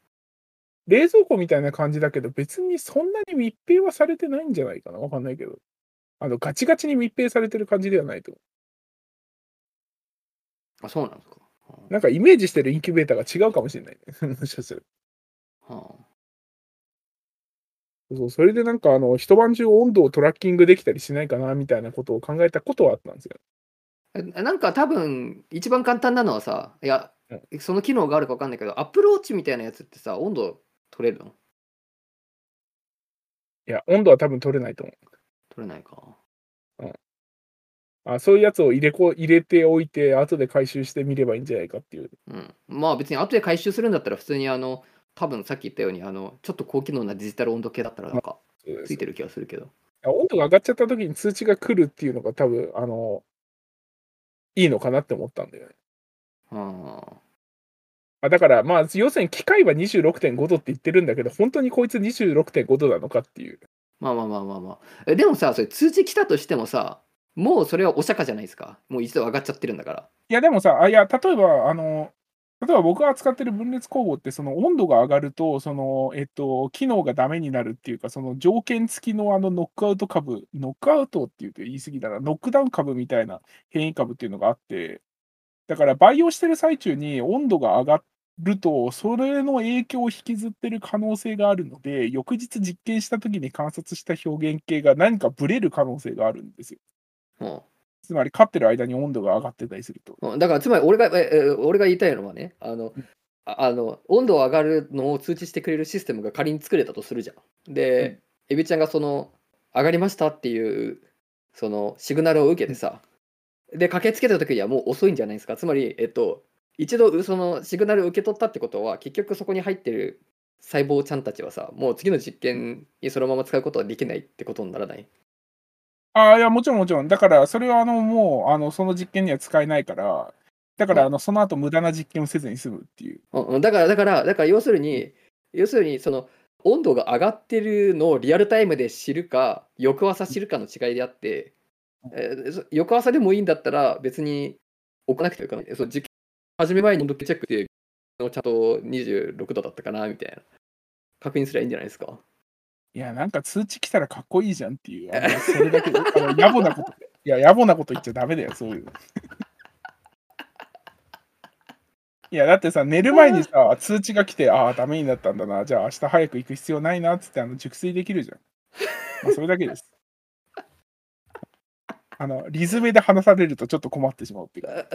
冷蔵庫みたいな感じだけど、別にそんなに密閉はされてないんじゃないかな。わかんないけど。あの、ガチガチに密閉されてる感じではないと思あ、そうなんですか。う。なんかイメージしてるインキュベーターが違うかもしれないね。もしかするはそうそれでなんかあの一晩中温度をトラッキングできたりしないかなみたいなことを考えたことはあったんですよ。なんか多分、一番簡単なのはさ、いや、その機能があるか分かんないけど、アップローチみたいなやつってさ、温度取れるの？いや、温度は多分取れないと思う。取れないか。あそういうやつを入れこ入れておいて、後で回収してみればいいんじゃないかっていう。うん。まあ別に後で回収するんだったら普通にあの、多分さっき言ったように、あの、ちょっと高機能なデジタル温度計だったらなんかそうですついてる気がするけど。温度が上がっちゃった時に通知が来るっていうのが多分、あの、いいのかなって思ったんだよね。ああだから、まあ、要するに機械は26.5度って言ってるんだけど、本当にこいつ26.5度なのかっていう。まあまあまあまあまあ。えでもさ、それ通知来たとしてもさ、もうそれはお釈迦じゃないですか。もう一度上がっちゃってるんだから。いや、でもさ、あいや、例えば、あの、例えば僕が扱ってる分裂工房って、その温度が上がると、その、えっと、機能がダメになるっていうか、その条件付きのあのノックアウト株、ノックアウトって言うと言い過ぎだな、ノックダウン株みたいな変異株っていうのがあって、だから培養してる最中に温度が上がると、それの影響を引きずってる可能性があるので、翌日実験した時に観察した表現系が何かブレる可能性があるんですよ。うんつまり、飼ってる間に温度が上がってたりすると。うんだからつまり俺がええ俺が言いたいのはねあのああの温度上がるのを通知してくれるシステムが仮に作れたとするじゃん。で、エビちゃんがその上がりましたっていうそのシグナルを受けてさで駆けつけた時にはもう遅いんじゃないですかつまりえっと一度そのシグナルを受け取ったってことは結局そこに入ってる細胞ちゃんたちはさもう次の実験にそのまま使うことはできないってことにならないああ、いや、もちろんもちろん。だから、それはあの、もう、あの、その実験には使えないから、だから、うん。あの、その後無駄な実験をせずに済むっていう。うんうん、だからだからだから要するに要するにその温度が上がってるのをリアルタイムで知るか翌朝知るかの違いであって、えーそ翌朝でもいいんだったら別に置かなくてもいいかなそう実験始める前に温度計チェックしてちゃんと26度だったかなみたいな。確認すればいいんじゃないですかいや、なんか通知来たらかっこいいじゃんっていう。あの それだけで、あの野暮なこと。いや、野暮なこと言っちゃダメだよ、そういうの。いや、だってさ、寝る前にさ、通知が来て、ああ、ダメになったんだな、じゃあ明日早く行く必要ないなっつって、あの、熟睡できるじゃん。まあ、それだけです。あの、リズムで話されるとちょっと困ってしまうっていうか。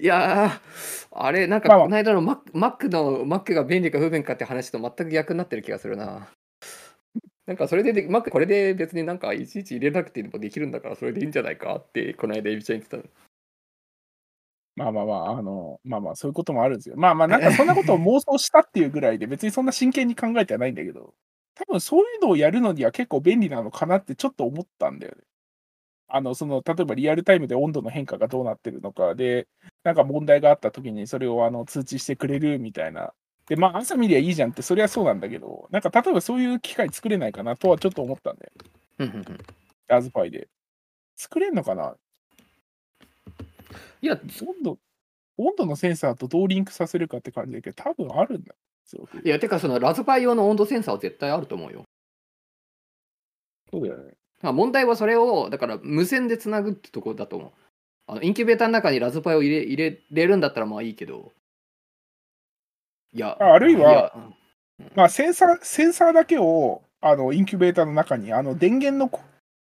いやーあれなんかこの間のマックマックのマックが便利か不便かって話と全く逆になってる気がするななんかそれででマックこれで別になんかいちいち入れなくてもできるんだからそれでいいんじゃないかってこの間エビちゃん言ってたまあまあまあ、あの、まあまあ、そういうこともあるんですよ。まあまあ、なんかそんなことを妄想したっていうぐらいで、別にそんな真剣に考えてはないんだけど、多分そういうのをやるのには結構便利なのかなってちょっと思ったんだよね。あの、その、例えばリアルタイムで温度の変化がどうなってるのかで、なんか問題があった時にそれをあの通知してくれるみたいな。で、まあ、朝見りゃいいじゃんって、それはそうなんだけど、なんか例えばそういう機械作れないかなとはちょっと思ったんだよ。うんうんうんラズパイで。作れんのかな？いや温度、温度のセンサーとどうリンクさせるかって感じだけど、多分あるんだよ。いやてかそのラズパイ用の温度センサーは絶対あると思うよそうだよね。まあ問題はそれをだから無線でつなぐってところだと思うあのインキュベーターの中にラズパイを入れ入れれるんだったらまあいいけどいやああるいはいやまあ、センサー、センサーだけを、あの、インキュベーターの中に、あの、電源のこ、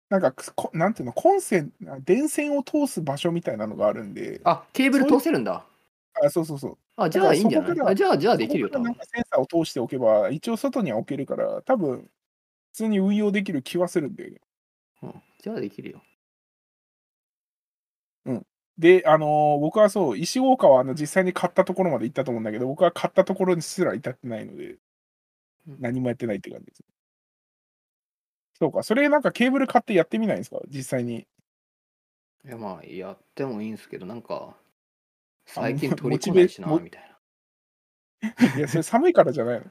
なんか、こなんていうの、コンセン、電線を通す場所みたいなのがあるんで、あケーブル通せるんだ。あそうそうそう。あじゃあいいんじゃない？あじゃあじゃあできるよなんかセンサーを通しておけば、一応外には置けるから、多分、普通に運用できる気はするんだよね。うん。じゃあできるよで、あのー僕はそう、石岡はあの実際に買ったところまで行ったと思うんだけど、僕は買ったところにすら至ってないのでうん、何もやってないって感じです。そうか、それなんかケーブル買ってやってみないんですか？実際に。いやまあやってもいいんですけどなんかあ最近モ取り込ないしなモみたい いや、それ寒いからじゃない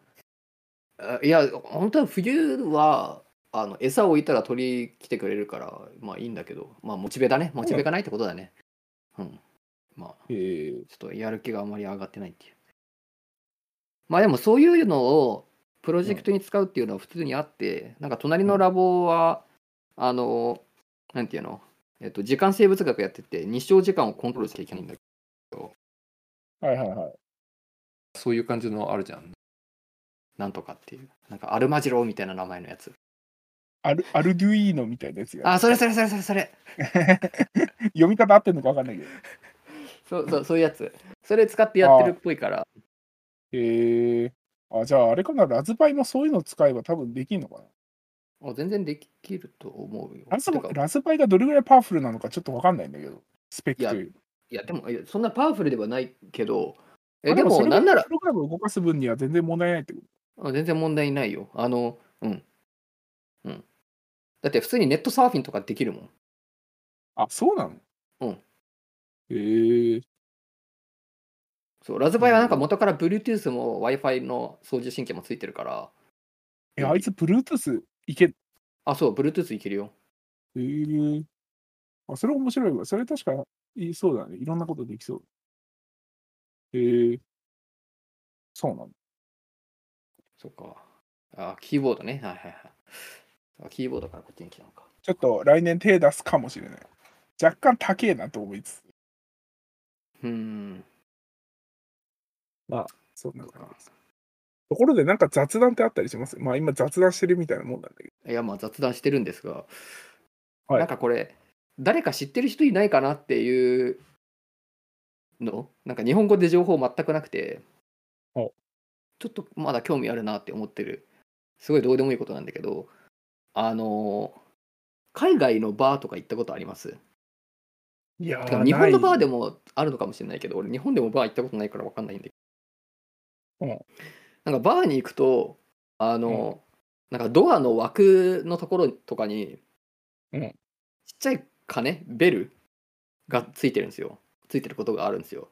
の？いや本当は冬はあの餌を置いたら鳥来てくれるからまあいいんだけどまあモチベだねモチベがないってことだねうんまあえー、ちょっとやる気があまり上がってないっていうまあでもそういうのをプロジェクトに使うっていうのは普通にあって、なんか隣のラボはあのなんていうの？えっと時間生物学やってて日照時間をコントロールしなきゃいけないんだけどはいはいはい。そういう感じのあるじゃん。なんとかっていう。なんかアルマジローみたいな名前のやつ。アルアルデュイーノみたいなやつや。あ、それそれそれそれそれ。読み方合ってんのか分かんないけど。そうそうそういうやつ。それ使ってやってるっぽいから。へえー。あ、じゃああれかな、ラズパイもそういうの使えば多分できんのかな。あ全然できると思うよ。ラズてかラズパイがどれぐらいパワフルなのかちょっとわかんないんだけど、スペックという。いや、でも、いやそんなパワフルではないけど、えあでも、それなんならプ、ログラムを動かす分には全然問題ないってこあ全然問題ないよ。あの、うん。うん。だって普通にネットサーフィンとかできるもん。と。あ、そうなの？うん。へえそう、ラズパイはなんか元から Bluetooth も Wi-Fi の送受信機もついてるから、え、あいつ Bluetooth いけ、へあ、そう、Bluetooth いけるよ。えあ、それ面白いわ。それ確かいいそうだね。いろんなことできそう。へえそうなんだ。そっか。あ、キーボードね。はいはいはい。あキーボードからこっちに来たのか。ちょっと来年手出すかもしれない。若干高えなと思いつつ。うーん。そんな感じです。ところでなんか雑談ってあったりします？まあ今雑談してるみたいなもんなんだけど。いや、まあ雑談してるんですが、はいなんかこれ、誰か知ってる人いないかなっていうの？なんか日本語で情報全くなくて、おちょっとまだ興味あるなって思ってる、すごいどうでもいいことなんだけど、あの海外のバーとか行ったことあります？いやてか日本のバーでも。もあるのかもしれないけど、俺日本でもバー行ったことないから分かんないんだけど、うんなんかバーに行くと、あの、なんかドアの枠のところとかに、うんちっちゃい鐘、ベルがついてるんですよ。ついてることがあるんですよ。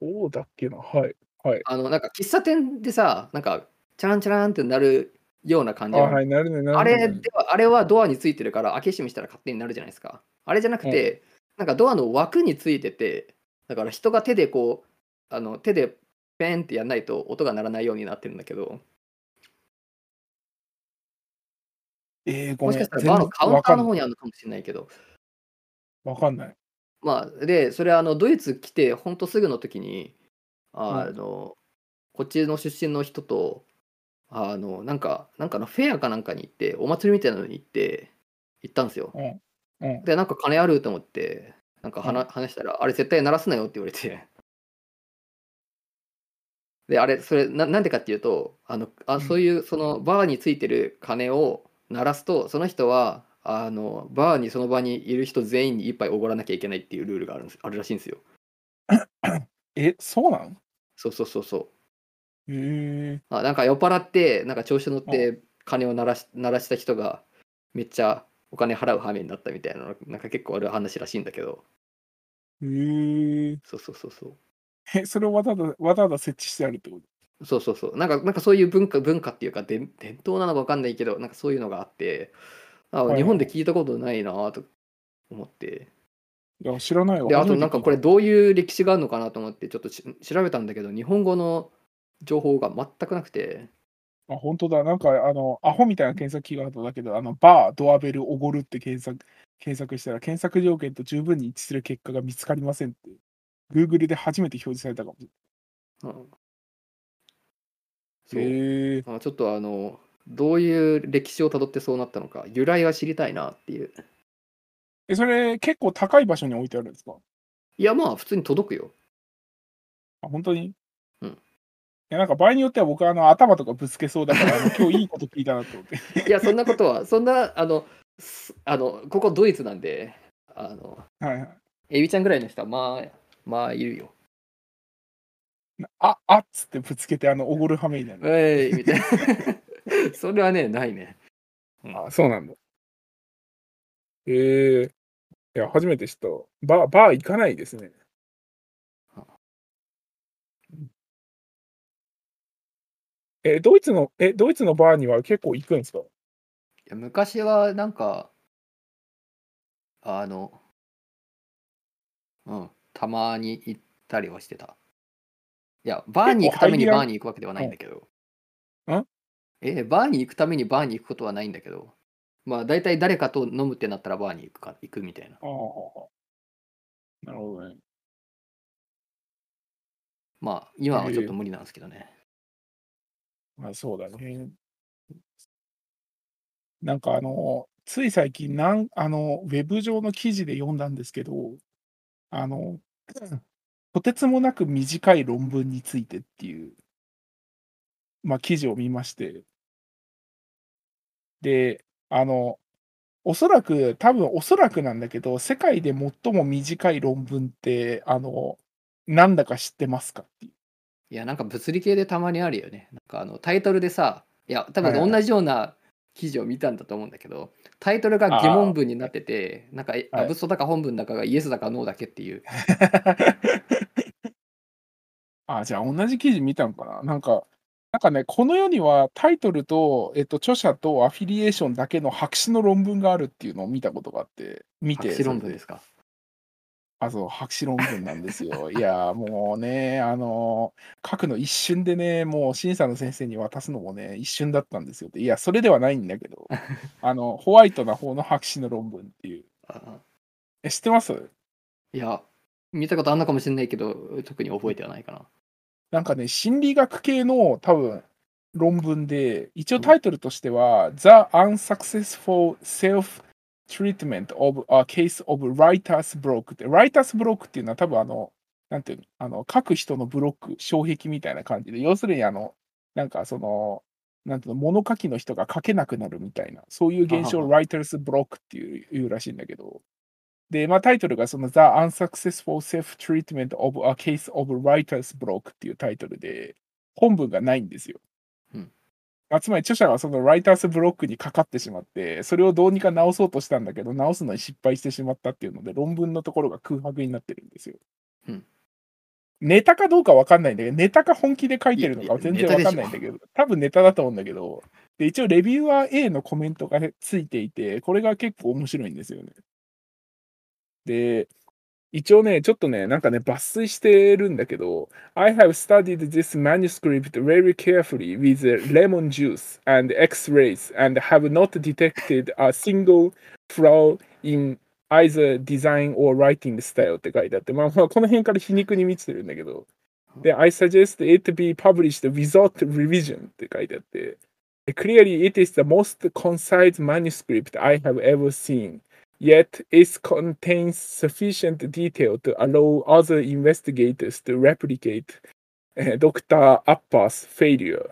そうだっけな。はい。はい。あの、なんか喫茶店でさ、なんか、チャランチャランってなるような感あ、じのはい、なるね、なるね。あれでは、あれはドアについてるから、開け閉めしたら勝手になるじゃないですか。あれじゃなくて、なんかドアの枠についてて、だから人が手でこう、あの手でペンってやんないと音が鳴らないようになってるんだけど、えー。もしかしたらバーのカウンターの方にあるのかもしれないけど、わかんない。まあ、で、それあのドイツ来て、ほんとすぐの時に、あの、こっちの出身の人と、あの、なんか、なんかのフェアかなんかに行って、お祭りみたいなのに行って、行ったんですよ。うん。うん。で、なんか金あると思って、なんか話,、う話したら、あれ絶対鳴らすなよって言われて。で、あれ、それな、なんでかっていうと、あのあうんそういう、そのバーについてる鐘を鳴らすと、その人は、あのバーにその場にいる人全員に一杯おごらなきゃいけないっていうルールがあるんですあるらしいんですよ。え、そうなのそうそうそうそう。へえあなんか酔っ払って、なんか調子乗って鐘を鳴らし鳴らした人がめっちゃお金払う羽目になったみたいなの、なんか結構ある話らしいんだけど、へえそうそうそうそう。え、それをわざわざわざわざ設置してあるってこと？そうそうそう。なんか、なんかそういう文化、文化っていうか、伝伝統なのか分かんないけど、なんかそういうのがあって、あはいはい日本で聞いたことないなと思って。いや、知らないわ。で、あとなんかこれどういう歴史があるのかなと思って、ちょっとし調べたんだけど、日本語の情報が全くなくて、あ、本当だ。なんか、あの、アホみたいな検索キーワードだけど、あの、バー、ドアベル、おごるって検索、検索したら、検索条件と十分に一致する結果が見つかりませんって、Google で初めて表示されたかもしうんそうれない。へえあちょっとあの、どういう歴史をたどってそうなったのか、由来は知りたいなっていう。え、それ、結構高い場所に置いてあるんですか？いや、まあ、普通に届くよ。あ、本当に？や、なんか場合によっては僕はあの頭とかぶつけそうだから、今日いいこと聞いたなと思って。いや、そんなことは、そんな、あの、すあのここドイツなんで、あの、はいはい。エビちゃんぐらいの人は、まあ、まあ、いるよ。なあ、あっつってぶつけて、あの、おごる羽目になる。えいみたいな。それはね、ないね。あ、そうなんだ。ええいや、初めて知ったわ。バー、バー行かないですね。え、ドイツの、え、ドイツのバーには結構行くんですか？いや昔はなんか、あの、うん、たまに行ったりはしてた。いや、バーに行くためにバーに行くわけではないんだけど。んえ、バーに行くためにバーに行くことはないんだけど、まあ、大体誰かと飲むってなったらバーに行くか行くみたいな。ああ、なるほどね。まあ、今はちょっと無理なんですけどね。まあ、そうだね。なんかあの、つい最近なん、あの、ウェブ上の記事で読んだんですけど、あの、とてつもなく短い論文についてっていうまあ、記事を見まして。で、あの、おそらく、多分おそらくなんだけど、世界で最も短い論文って、あの、なんだか知ってますかっていう。いや、なんか物理系でたまにあるよね。なんかあのタイトルでさ、いや、多分同じような記事を見たんだと思うんだけど、タイトルが疑問文になってて、なんかえはいアブストだか本文だかがイエスだかノーだけっていう。あ、じゃあ同じ記事見たのかななんか、なんかね、この世にはタイトルと、えっと、著者とアフィリエーションだけの白紙の論文があるっていうのを見たことがあって、見て、博士論文ですか？あ、そう、白紙論文なんですよ。いや、もうね、あの、書くの一瞬でね、もう審査の先生に渡すのもね、一瞬だったんですよ。いや、それではないんだけど、あの、ホワイトな方の白紙の論文っていう。あえ、知ってます？いや、見たことあんのかもしれないけど、特に覚えてはないかな。なんかね、心理学系の多分論文で、一応タイトルとしては、The Unsuccessful Self-Treatment of a Case of Writer's Block って、Writer's Block っていうのは多分あの、なんていうの、あの、書く人のブロック、障壁みたいな感じで、要するにあの、なんかその、なんていうの、物書きの人が書けなくなるみたいな、そういう現象をは Writer's Block っていういうらしいんだけど、で、まあ、タイトルがその The Unsuccessful Self-Treatment of a Case of Writer's Block っていうタイトルで、本文がないんですよ。つまり著者がその Writer's Block にかかってしまって、それをどうにか直そうとしたんだけど、直すのに失敗してしまったっていうので、論文のところが空白になってるんですよ。うんネタかどうかわかんないんだけど、ネタか本気で書いてるのか全然わかんないんだけど、多分ネタだと思うんだけど、で一応レビューアー A のコメントがついていて、これが結構面白いんですよね。で、一応ね、ちょっとね、なんかね、抜粋してるんだけど、I have studied this manuscript very carefully with lemon juice and x-rays and have not detected a single flaw in either design or writing style って書いてあって、まあ、まあ、この辺から皮肉に満ちてるんだけど、で、I suggest it be published without revision って書いてあって、Clearly, it is the most concise manuscript I have ever seen. Yet it contains sufficient detail to allow other investigators to replicate uh, Dr. Appa's failure.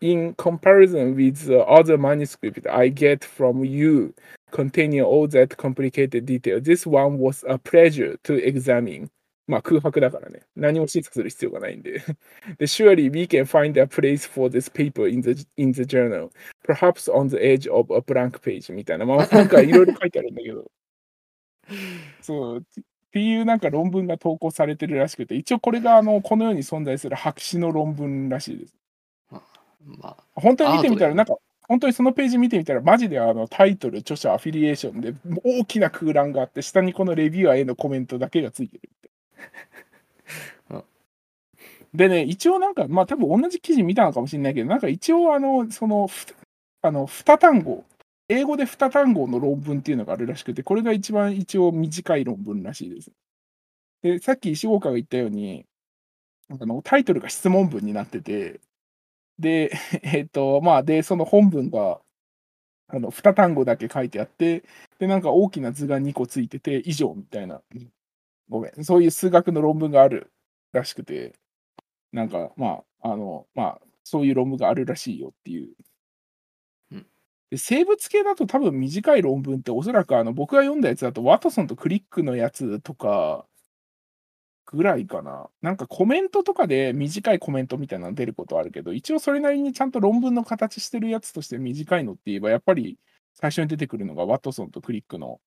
In comparison with the other manuscript I get from you containing all that complicated detail, this one was a pleasure to examine. まあ空白だからね。何も審査する必要がないんで。で Surely we can find a place for this paper in the, in the journal. Perhaps on the edge of a blank page みたいな。まあなんかいろいろ書いてあるんだけど。そう。っていうなんか論文が投稿されてるらしくて、一応これがあのこの世に存在する白紙の論文らしいです。まあ、本当に見てみたら、なんか、本当にそのページ見てみたら、マジであのタイトル、著者、アフィリエーションで大きな空欄があって、下にこのレビュアーへのコメントだけがついてるってうん。でね、一応なんか、まあ多分同じ記事見たのかもしれないけど、なんか一応あの、その、あの、二単語、英語で二単語の論文っていうのがあるらしくて、これが一番一応短い論文らしいです。で、さっき石岡が言ったように、あのタイトルが質問文になってて、で、えっと、まあ、で、その本文が、あの、二単語だけ書いてあって、で、なんか大きな図が2個ついてて、以上みたいな、ごめん、そういう数学の論文があるらしくて、なんか、まあ、あの、まあ、そういう論文があるらしいよっていううん。で生物系だと多分短い論文っておそらくあの僕が読んだやつだとワトソンとクリックのやつとかぐらいかな。なんかコメントとかで短いコメントみたいなの出ることはあるけど、一応それなりにちゃんと論文の形してるやつとして短いのって言えば、やっぱり最初に出てくるのがワトソンとクリックの、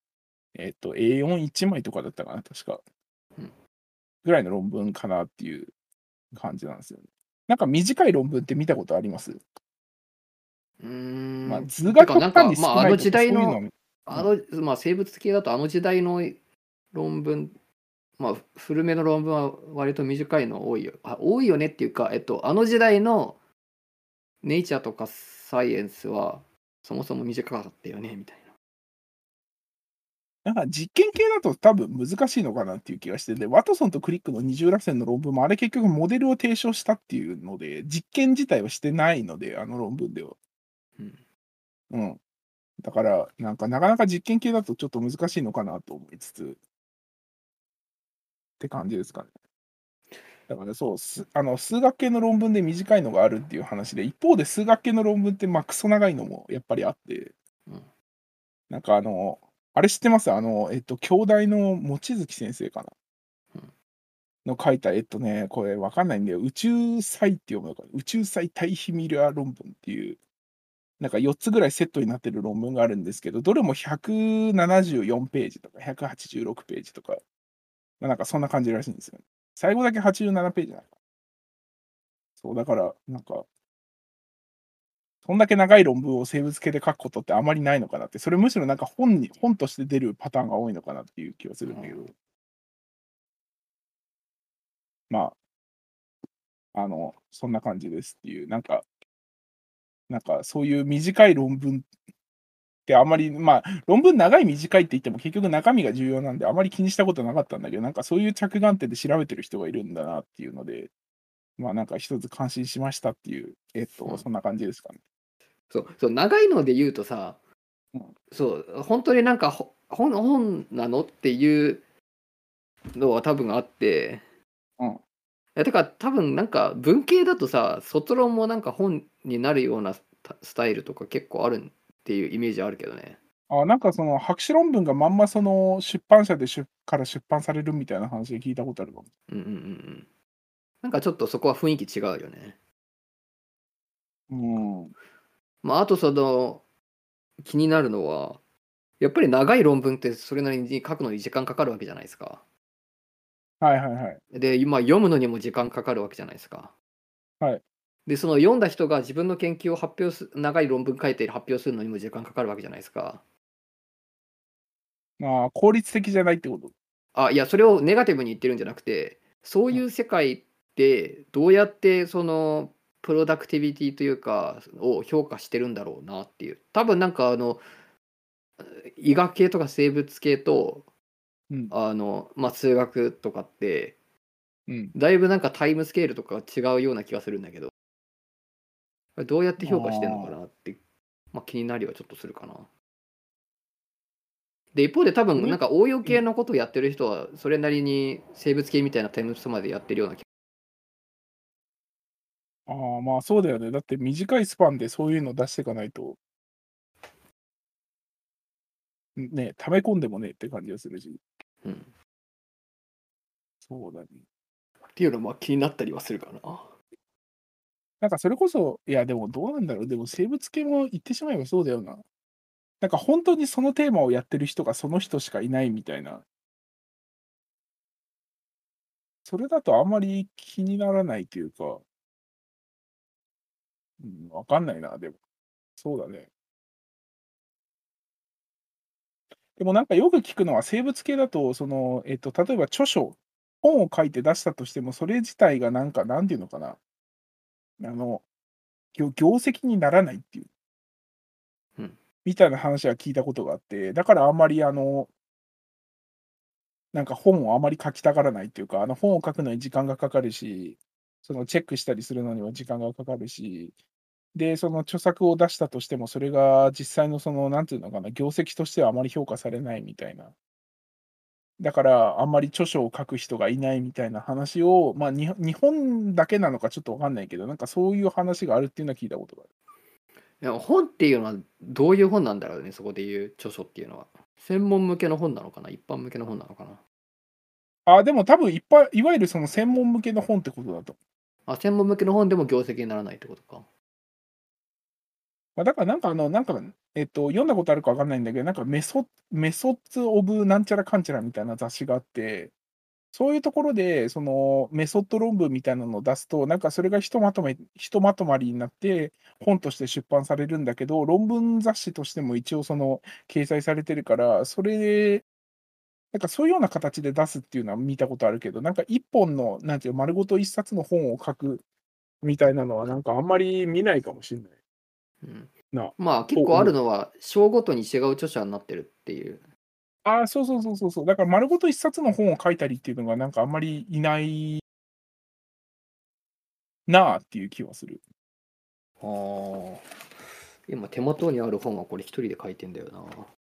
えっと A41 枚とかだったかな、確かうん。ぐらいの論文かなっていう感じなんですよね。なんか短い論文って見たことあります、うーん。まあ、図が極てかなんか端に少まあ、あないとかの時代そういうの、あの、まあ、生物系だとあの時代の論文、まあ、古めの論文は割と短いの多いよ。あ多いよねっていうか、えっと、あの時代のネイチャーとかサイエンスはそもそも短かったよね、みたいな。なんか実験系だと多分難しいのかなっていう気がしてて、ワトソンとクリックの二重らせんの論文もあれ結局モデルを提唱したっていうので、実験自体はしてないので、あの論文では。うんうん。だから、なんかなかなか実験系だとちょっと難しいのかなと思いつつ、って感じですかね。だからそうすあの、数学系の論文で短いのがあるっていう話で、一方で数学系の論文ってまあクソ長いのもやっぱりあって、うんなんかあの、あれ知ってます？あの、えっと、京大の望月先生かな、うんの書いた、えっとね、これわかんないんだよ。宇宙際って読むのかな？宇宙際対比ミラー論文っていう、なんか4つぐらいセットになってる論文があるんですけど、どれも174ページとか186ページとか、まあ、なんかそんな感じらしいんですよね。最後だけ87ページなのかな。そう、だから、なんか、そんだけ長い論文を生物系で書くことってあまりないのかなって、それむしろなんか本に、本として出るパターンが多いのかなっていう気がするんだけど。まあ、あの、そんな感じですっていう、なんか、なんかそういう短い論文ってあんまり、まあ、論文長い短いって言っても結局中身が重要なんであまり気にしたことなかったんだけど、なんかそういう着眼点で調べてる人がいるんだなっていうので、まあなんか一つ感心しましたっていう、えっと、うんそんな感じですかね。そうそう長いので言うとさ、うん。そう本当になんかほ本本なのっていうのは多分あって、うん。だから多分なんか文系だとさ卒論もなんか本になるようなスタイルとか結構あるっていうイメージあるけどね。あなんかその博士論文がまんまその出版社で出から出版されるみたいな話で聞いたことあるかも。うんうんうんうん。なんかちょっとそこは雰囲気違うよね。うん。まああとその気になるのはやっぱり長い論文ってそれなりに書くのに時間かかるわけじゃないですかはいはいはい。で今読むのにも時間かかるわけじゃないですか。はい。でその読んだ人が自分の研究を発表す長い論文書いて発表するのにも時間かかるわけじゃないですか。まあ、効率的じゃないってこと？あいやそれをネガティブに言ってるんじゃなくてそういう世界でどうやってそのプロダクティビティというかを評価してるんだろうなっていう多分なんかあの医学系とか生物系とうん。あの、まあ、数学とかってうん。だいぶなんかタイムスケールとかが違うような気がするんだけど、どうやって評価してるのかなって、まあ、気になりはちょっとするかな。で、一方で多分うんなんか応用系のことをやってる人は、それなりに生物系みたいなテストまでやってるような気ああ、まあそうだよね。だって短いスパンでそういうの出していかないと、ね、溜め込んでもねって感じがするし。うん。っそうだね。ていうのはまあ気になったりはするかな。なんかそれこそ、いやでもどうなんだろう。でも生物系も言ってしまえばそうだよな。なんか本当にそのテーマをやってる人がその人しかいないみたいな。それだとあんまり気にならないというか、うん、わかんないな、でも。そうだね。でもなんかよく聞くのは生物系だと、その、えっと、例えば著書、本を書いて出したとしても、それ自体がなんか、なんていうのかな。あの、業業績にならないっていう。うんみたいな話は聞いたことがあって、だからあんまりあの、なんか本をあまり書きたがらないっていうか、あの本を書くのに時間がかかるし、そのチェックしたりするのには時間がかかるし、で、その著作を出したとしても、それが実際のその、なんていうのかな、業績としてはあまり評価されないみたいな。だから、あんまり著書を書く人がいないみたいな話を、まあ、に日本だけなのかちょっとわかんないけど、なんかそういう話があるっていうのは聞いたことがある。いや本っていうのはどういう本なんだろうね、そこで言う著書っていうのは。専門向けの本なのかな一般向けの本なのかなあ、でも多分いっぱい、いわゆるその専門向けの本ってことだと。あ、専門向けの本でも業績にならないってことか。ま、だからなんかあの、なんか、えっと、読んだことあるかわかんないんだけど、なんかメソメソッツ・オブ・なんちゃらかんちゃらみたいな雑誌があって、そういうところで、そのメソッド論文みたいなのを出すと、なんかそれがひとまとめ、ひとまとまりになって、本として出版されるんだけど、論文雑誌としても一応その掲載されてるから、それ、なんかそういうような形で出すっていうのは見たことあるけど、なんか一本の、なんていうの丸ごと一冊の本を書くみたいなのは、なんかあんまり見ないかもしれない。うんなまあ結構あるのは章ごとに違う著者になってるっていう。ああ、そうそうそうそうそう。だから丸ごと一冊の本を書いたりっていうのがなんかあんまりいないなあっていう気はする。ああ。今手元にある本はこれ一人で書いてんだよな。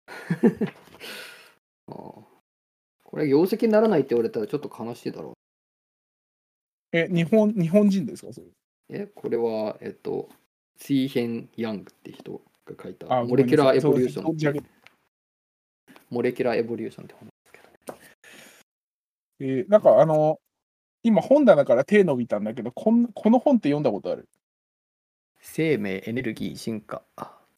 あーこれ業績にならないって言われたらちょっと悲しいだろう。え、日本、日本人ですか？それ。え、これは、えっと、 Ziheng Yang って人が書いた、あ Molecular Evolution。 Molecular Evolution って本ですけど。えーなんかあの、今本棚から手伸びたんだけど、こんこの本って読んだことある？生命、エネルギー、進化。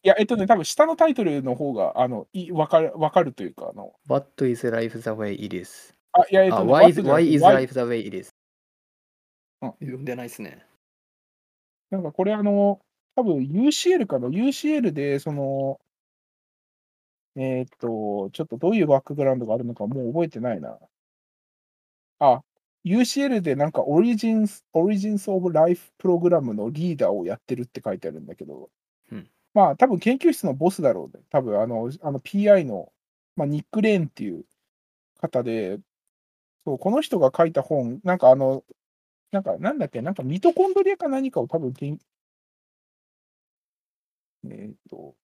や、えっとね、多分下のタイトルの方が、あの、いわかる、わかるというか、あの、What is life the way it is? あ、いや、えっあ、とね、why is, why is life the way it is? うん読んでないですね。なんかこれあの、多分 UCL かな ?UCL で、その、えーっと、ちょっとどういうバックグラウンドがあるのかもう覚えてないな。あ、UCL でなんか Origins, Origins of Life プログラムのリーダーをやってるって書いてあるんだけど、うんまあ多分研究室のボスだろうね。多分あの、あの PI の、まあ、ニック・レーンっていう方で、そう、この人が書いた本、なんかあの、なんかなんだっけ、なんかミトコンドリアか何かを多分研えーっと、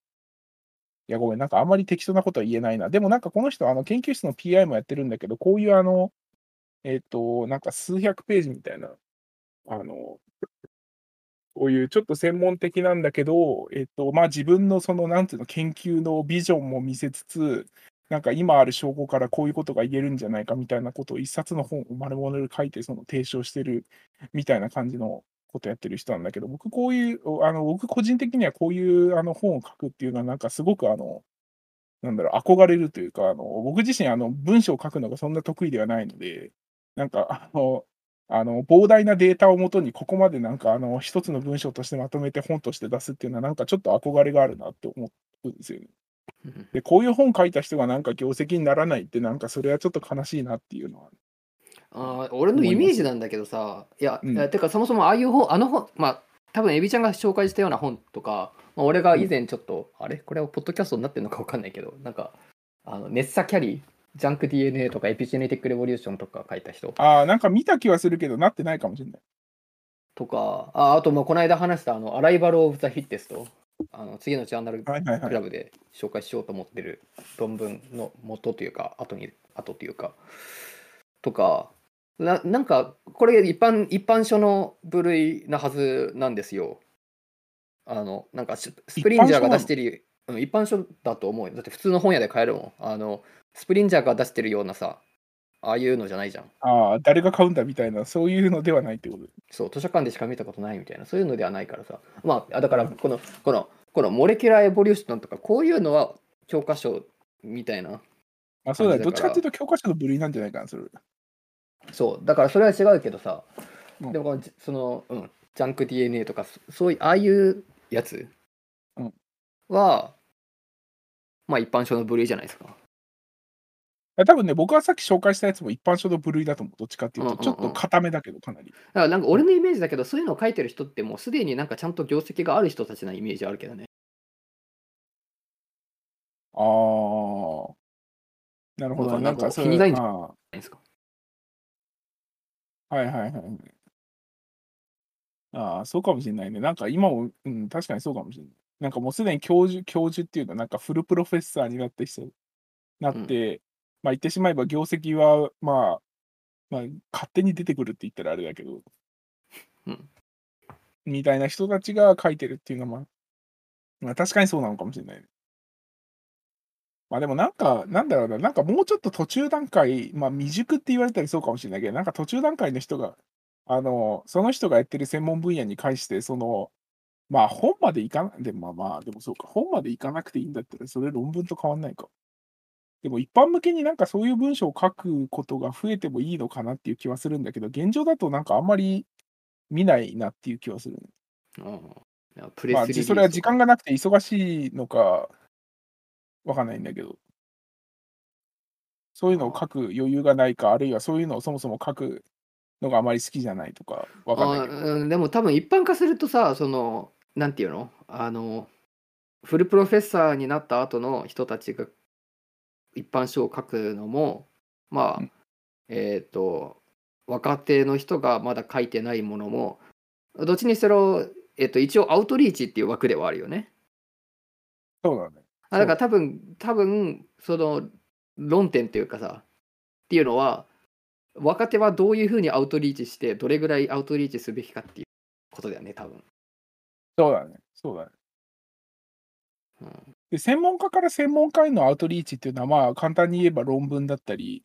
いや、ごめん、なんかあんまり適当なことは言えないな。でもなんかこの人、あの研究室の PI もやってるんだけど、こういうあの、えーっと、なんか数百ページみたいな、あの、ういうちょっと専門的なんだけど、えっと、まあ自分のその、なんていうの、研究のビジョンも見せつつ、なんか今ある証拠からこういうことが言えるんじゃないかみたいなことを一冊の本を丸々書いて、その提唱してるみたいな感じのことやってる人なんだけど、僕こういう、あの、僕個人的にはこういうあの本を書くっていうのはなんかすごくあの、なんだろう、憧れるというか、あの、僕自身あの、文章を書くのがそんな得意ではないので、なんかあの、あの、膨大なデータをもとにここまでなんかあの、一つの文章としてまとめて本として出すっていうのはなんかちょっと憧れがあるなって思うんですよね。で、こういう本書いた人がなんか業績にならないってなんかそれはちょっと悲しいなっていうのは。あー俺のイメージなんだけどさ、いや、うん。てかそもそもああいう本、あの本、まあ、多分エビちゃんが紹介したような本とか、まあ、俺が以前ちょっと、あれ？これはポッドキャストになってるのか分かんないけど、なんか、あのネッサ・キャリー、ジャンク DNA とかエピジェネティック・レボリューションとか書いた人ああ、なんか見た気はするけどなってないかもしれない。とか、ああと、まあ、この間話したあの、アライバル・オブ・ザ・フィッテスト、あの次のジャーナル。クラブで紹介しようと思ってる論文の元というか後に後というかとかななんかこれ一般一般書の部類なはずなんですよ。あのなんかススプリンジャーが出してるうん一般書だと思うよだって普通の本屋で買えるもんあのスプリンジャーが出してるようなさああいうのじゃないじゃんああ、誰が買うんだみたいな、そういうのではないってことで。そう図書館でしか見たことないみたいなそういうのではないからさまああだからこのこのこのモレキュラーエボリューションとかこういうのは教科書みたいなあ、そうだね。どっちかっていうと教科書の部類なんじゃないかな、それ。そうだからそれは違うけどさ、うんでもその、うん、ジャンク DNA とかそそういうああいうやつうんは、まあ一般書の部類じゃないですか。あ多分ね、僕がさっき紹介したやつも一般書の部類だと思う。どっちかっていうと、ちょっと固めだけど、かなり。だからなんか俺のイメージだけど、そういうのを書いてる人ってもうすでになんかちゃんと業績がある人たちなイメージあるけどね。ああ。なるほどね。なんんか、そ気にないんじあないですか？あはいはいはい。ああ、そうかもしれないね。なんか今も、うん、確かにそうかもしれない。なんかもうすでに教授、教授っていうのは、なんかフルプロフェッサーになって人、なって、まあ言ってしまえば業績は、まあ、まあ、勝手に出てくるって言ったらあれだけど、うんみたいな人たちが書いてるっていうのは、まあ、まあ確かにそうなのかもしれないね。まあでもなんか、なんだろうな、なんかもうちょっと途中段階、まあ未熟って言われたりそうかもしれないけど、なんか途中段階の人が、あの、その人がやってる専門分野に関して、その、まあ本までいかな、でもまあまあ、でもそうか、本までいかなくていいんだったら、それ論文と変わんないか。でも一般向けになんかそういう文章を書くことが増えてもいいのかなっていう気はするんだけど、現状だとなんかあんまり見ないなっていう気はするね。うんいやプレまあ、スリリースそれは時間ががなくて忙しいのか、わかんないんだけど、そういうのを書く余裕がないか、あるいはそういうのをそもそも書くのがあまり好きじゃないとか、わかんないけど。あうんでも多分一般化するとさそのなんていうの？あのフルプロフェッサーになった後の人たちが一般書を書くのもまあ、うんえっ、と若手の人がまだ書いてないものもどっちにしろ、えっと一応アウトリーチっていう枠ではあるよね。そうだね。あだから多分多分その論点っていうかさっていうのは若手はどういうふうにアウトリーチしてどれぐらいアウトリーチすべきかっていうことだよね多分、そうだね。そうだね。うん、で、専門家から専門家へのアウトリーチっていうのは、まあ、簡単に言えば論文だったり、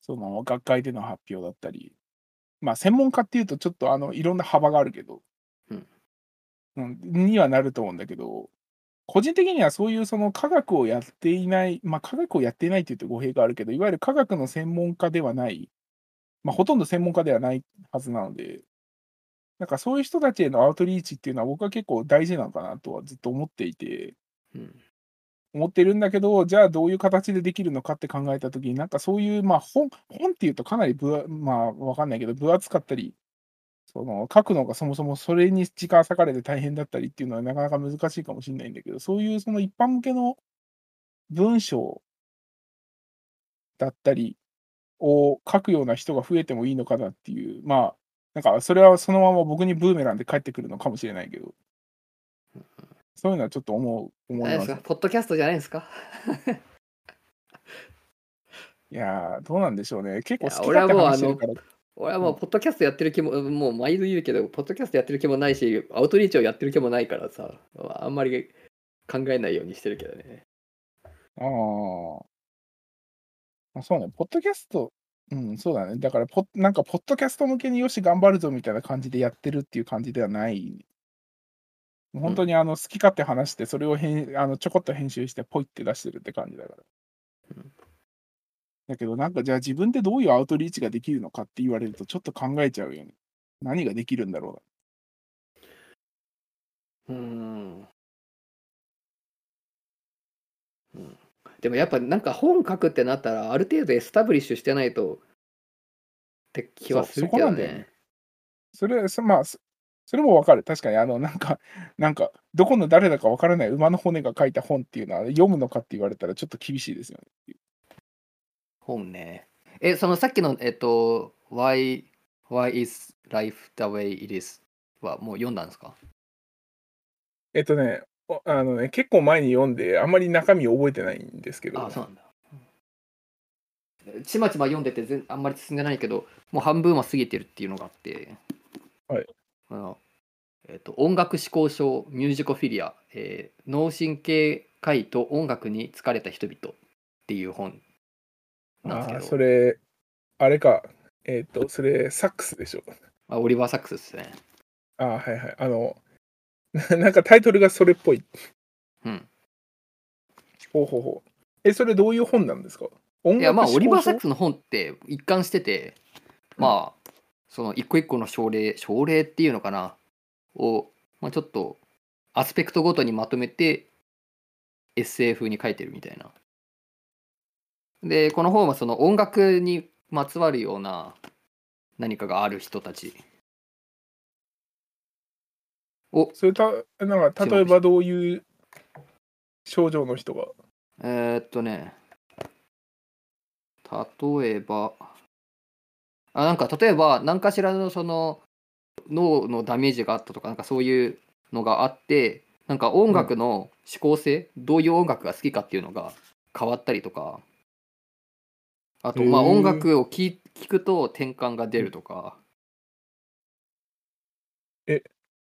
その学会での発表だったり、まあ、専門家っていうと、ちょっとあのいろんな幅があるけど、うん。うん、にはなると思うんだけど、個人的にはそういうその科学をやっていない、まあ、科学をやっていないっていうと語弊があるけど、いわゆる科学の専門家ではない、まあ、ほとんど専門家ではないはずなので、なんかそういう人たちへのアウトリーチっていうのは、僕は結構大事なのかなとはずっと思っていて、うん思ってるんだけど、じゃあどういう形でできるのかって考えたときに、なんかそういう、まあ本、本っていうとかなり分、まあわかんないけど、分厚かったり、その書くのがそもそもそれに時間割かれて大変だったりっていうのはなかなか難しいかもしれないんだけど、そういうその一般向けの文章だったりを書くような人が増えてもいいのかなっていう、まあ、なんかそれはそのまま僕にブーメランで返ってくるのかもしれないけど、そういうのはちょっと思う、思います。ポッドキャストじゃないですか？いやー、どうなんでしょうね。結構好き勝手俺はもう話してるから。俺はもうポッドキャストやってる気も、もう毎度言うけど、ポッドキャストやってる気もないし、アウトリーチをやってる気もないからさ、あんまり考えないようにしてるけどね。あーあ。そうね、ポッドキャスト、うん、そうだね。だからポッ、なんか、ポッドキャスト向けによし、頑張るぞみたいな感じでやってるっていう感じではない。もう本当にあの好き勝手話して、それを編あのちょこっと編集して、ポイって出してるって感じだから。うんだけど、なんか、じゃあ自分でどういうアウトリーチができるのかって言われると、ちょっと考えちゃうよね。何ができるんだろうな。うーん。うんでもやっぱなんか本書くってなったらある程度エスタブリッシュしてないとって気はするけどそこなんだよねね。それ、そまあ、そそれもわかる。確かに、あの、なんか、なんか、どこの誰だかわからない馬の骨が書いた本っていうのは、読むのかって言われたらちょっと厳しいですよね。本ね。え、そのさっきの、えっと、Why, Why is life the way it is? はもう読んだんですか？えっとね、おあのね、結構前に読んで、あんまり中身覚えてないんですけど、あ、そうなんだ。うんちまちま読んでて全あんまり進んでないけど、もう半分は過ぎてるっていうのがあって、はい。あのえっと音楽思考症、ミュージコフィリア、えー脳神経科医と音楽に疲れた人々っていう本なんですけど、それ、あれか、えっと、それ、サックスでしょ。あオリバー・サックスですね。あーはいはい。あの、なんかタイトルがそれっぽい。うん。ほうほうほう。え、それどういう本なんですか？音いや、まあ、オリバー・サッ書クスの本って一貫してて、まあ、その一個一個の症例、症例っていうのかな、を、まあ、ちょっとアスペクトごとにまとめて、エッセイ風に書いてるみたいな。で、この本はその音楽にまつわるような何かがある人たちを、それた、なんか、例えばどういう症状の人が？えーっとね、例えば、あ、なんか例えば何かしらのその脳のダメージがあったとか、なんかそういうのがあって、なんか音楽の思考性、どういう音楽が好きかっていうのが変わったりとか、あと、まあ音楽を聴聞くと転換が出るとか、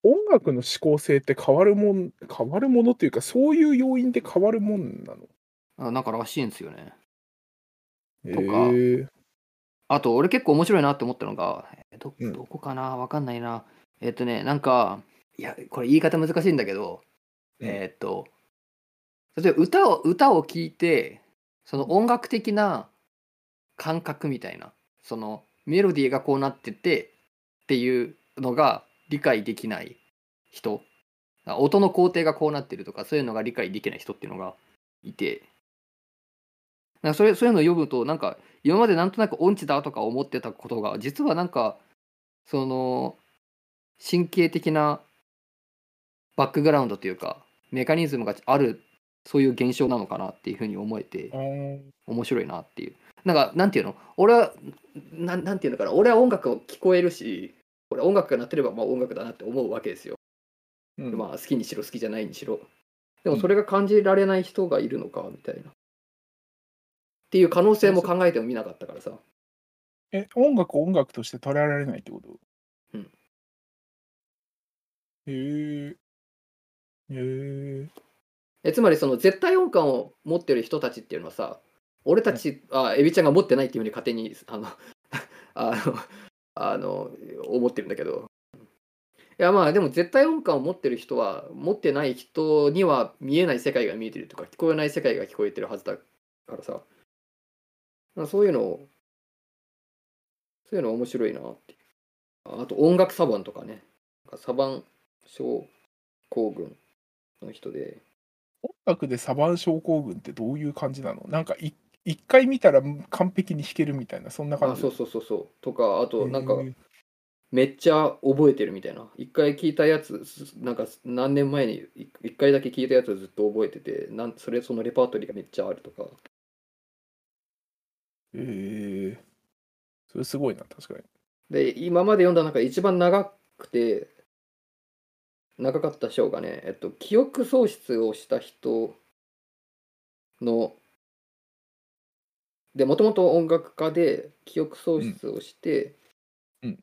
音楽の思考性って変わるもん、変わるものっていうか、そういう要因で変わるもんなの？あなんからしいんですよね。へとかえあと、俺結構面白いなって思ったのが、えーどうん。どこかな？わかんないな。えっとね、なんか、いや、これ言い方難しいんだけど、うん。えっと、例えば歌を、歌を聴いて、その音楽的な感覚みたいな、そのメロディーがこうなっててっていうのが理解できない人、あ音の工程がこうなってるとか、そういうのが理解できない人っていうのがいて、なんかそれそういうのを読むと、なんか今までなんとなく音痴だとか思ってたことが実はなんかその神経的なバックグラウンドというかメカニズムがあるそういう現象なのかなっていうふうに思えて面白いなっていう。なんかなんていうの？俺はなんなんていうのかな？俺は音楽を聞こえるし俺音楽が鳴ってればまあ音楽だなって思うわけですよ、うん。まあ好きにしろ好きじゃないにしろ。でもそれが感じられない人がいるのかみたいなっていう可能性も考えてもみなかったからさえ、音楽を音楽として捉えられないってこと？うん。へえ。へえ。え、つまりその絶対音感を持ってる人たちっていうのはさ、俺たち、あ、エビちゃんが持ってないっていうふうに勝手に、あの、あの、あの、思ってるんだけど。いやまあでも絶対音感を持ってる人は持ってない人には見えない世界が見えてるとか聞こえない世界が聞こえてるはずだからさまあそういうのをそういうの面白いなってあと音楽サバンとかね。なんかサバン症候群の人で。音楽でサバン症候群ってどういう感じなの？なんかい一回見たら完璧に弾けるみたいな、そんな感じ？あそうそうそうそう。とかあとなんかめっちゃ覚えてるみたいな。一回聞いたやつすなんか何年前にい一回だけ聞いたやつをずっと覚えててなんそれそのレパートリーがめっちゃあるとかへえ。それすごいな、確かに。で今まで読んだ中で一番長くて長かった章がね、えっと、記憶喪失をした人のでもともと音楽家で記憶喪失をして、うんうん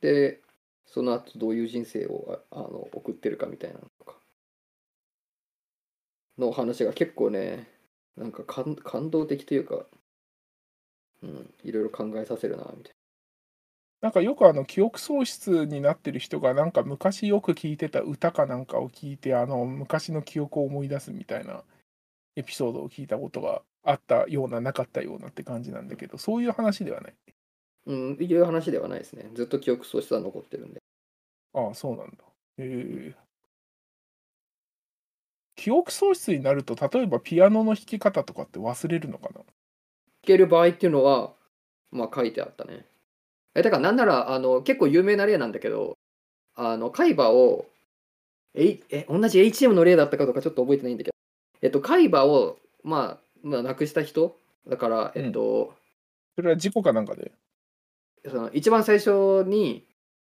でその後どういう人生をああの送ってるかみたいなのとかの話が結構ねなんか感感動的というか、うん、いろいろ考えさせるなみたいなんかよくあの記憶喪失になってる人がなんか昔よく聞いてた歌かなんかを聞いてあの昔の記憶を思い出すみたいなエピソードを聞いたことがあったようななかったようなって感じなんだけどそういう話ではない？な、うん、いう話ではないですねずっと記憶喪失は残ってるんでああそうなんだ。へえ。記憶喪失になると例えばピアノの弾き方とかって忘れるのかな？弾ける場合っていうのはまあ書いてあったね。えだからなんならあの結構有名な例なんだけどあの海馬をええ同じ HM の例だったかどうかちょっと覚えてないんだけどえっと海馬をまあまあなくした人？だからえっと、それは事故かなんかで？その一番最初に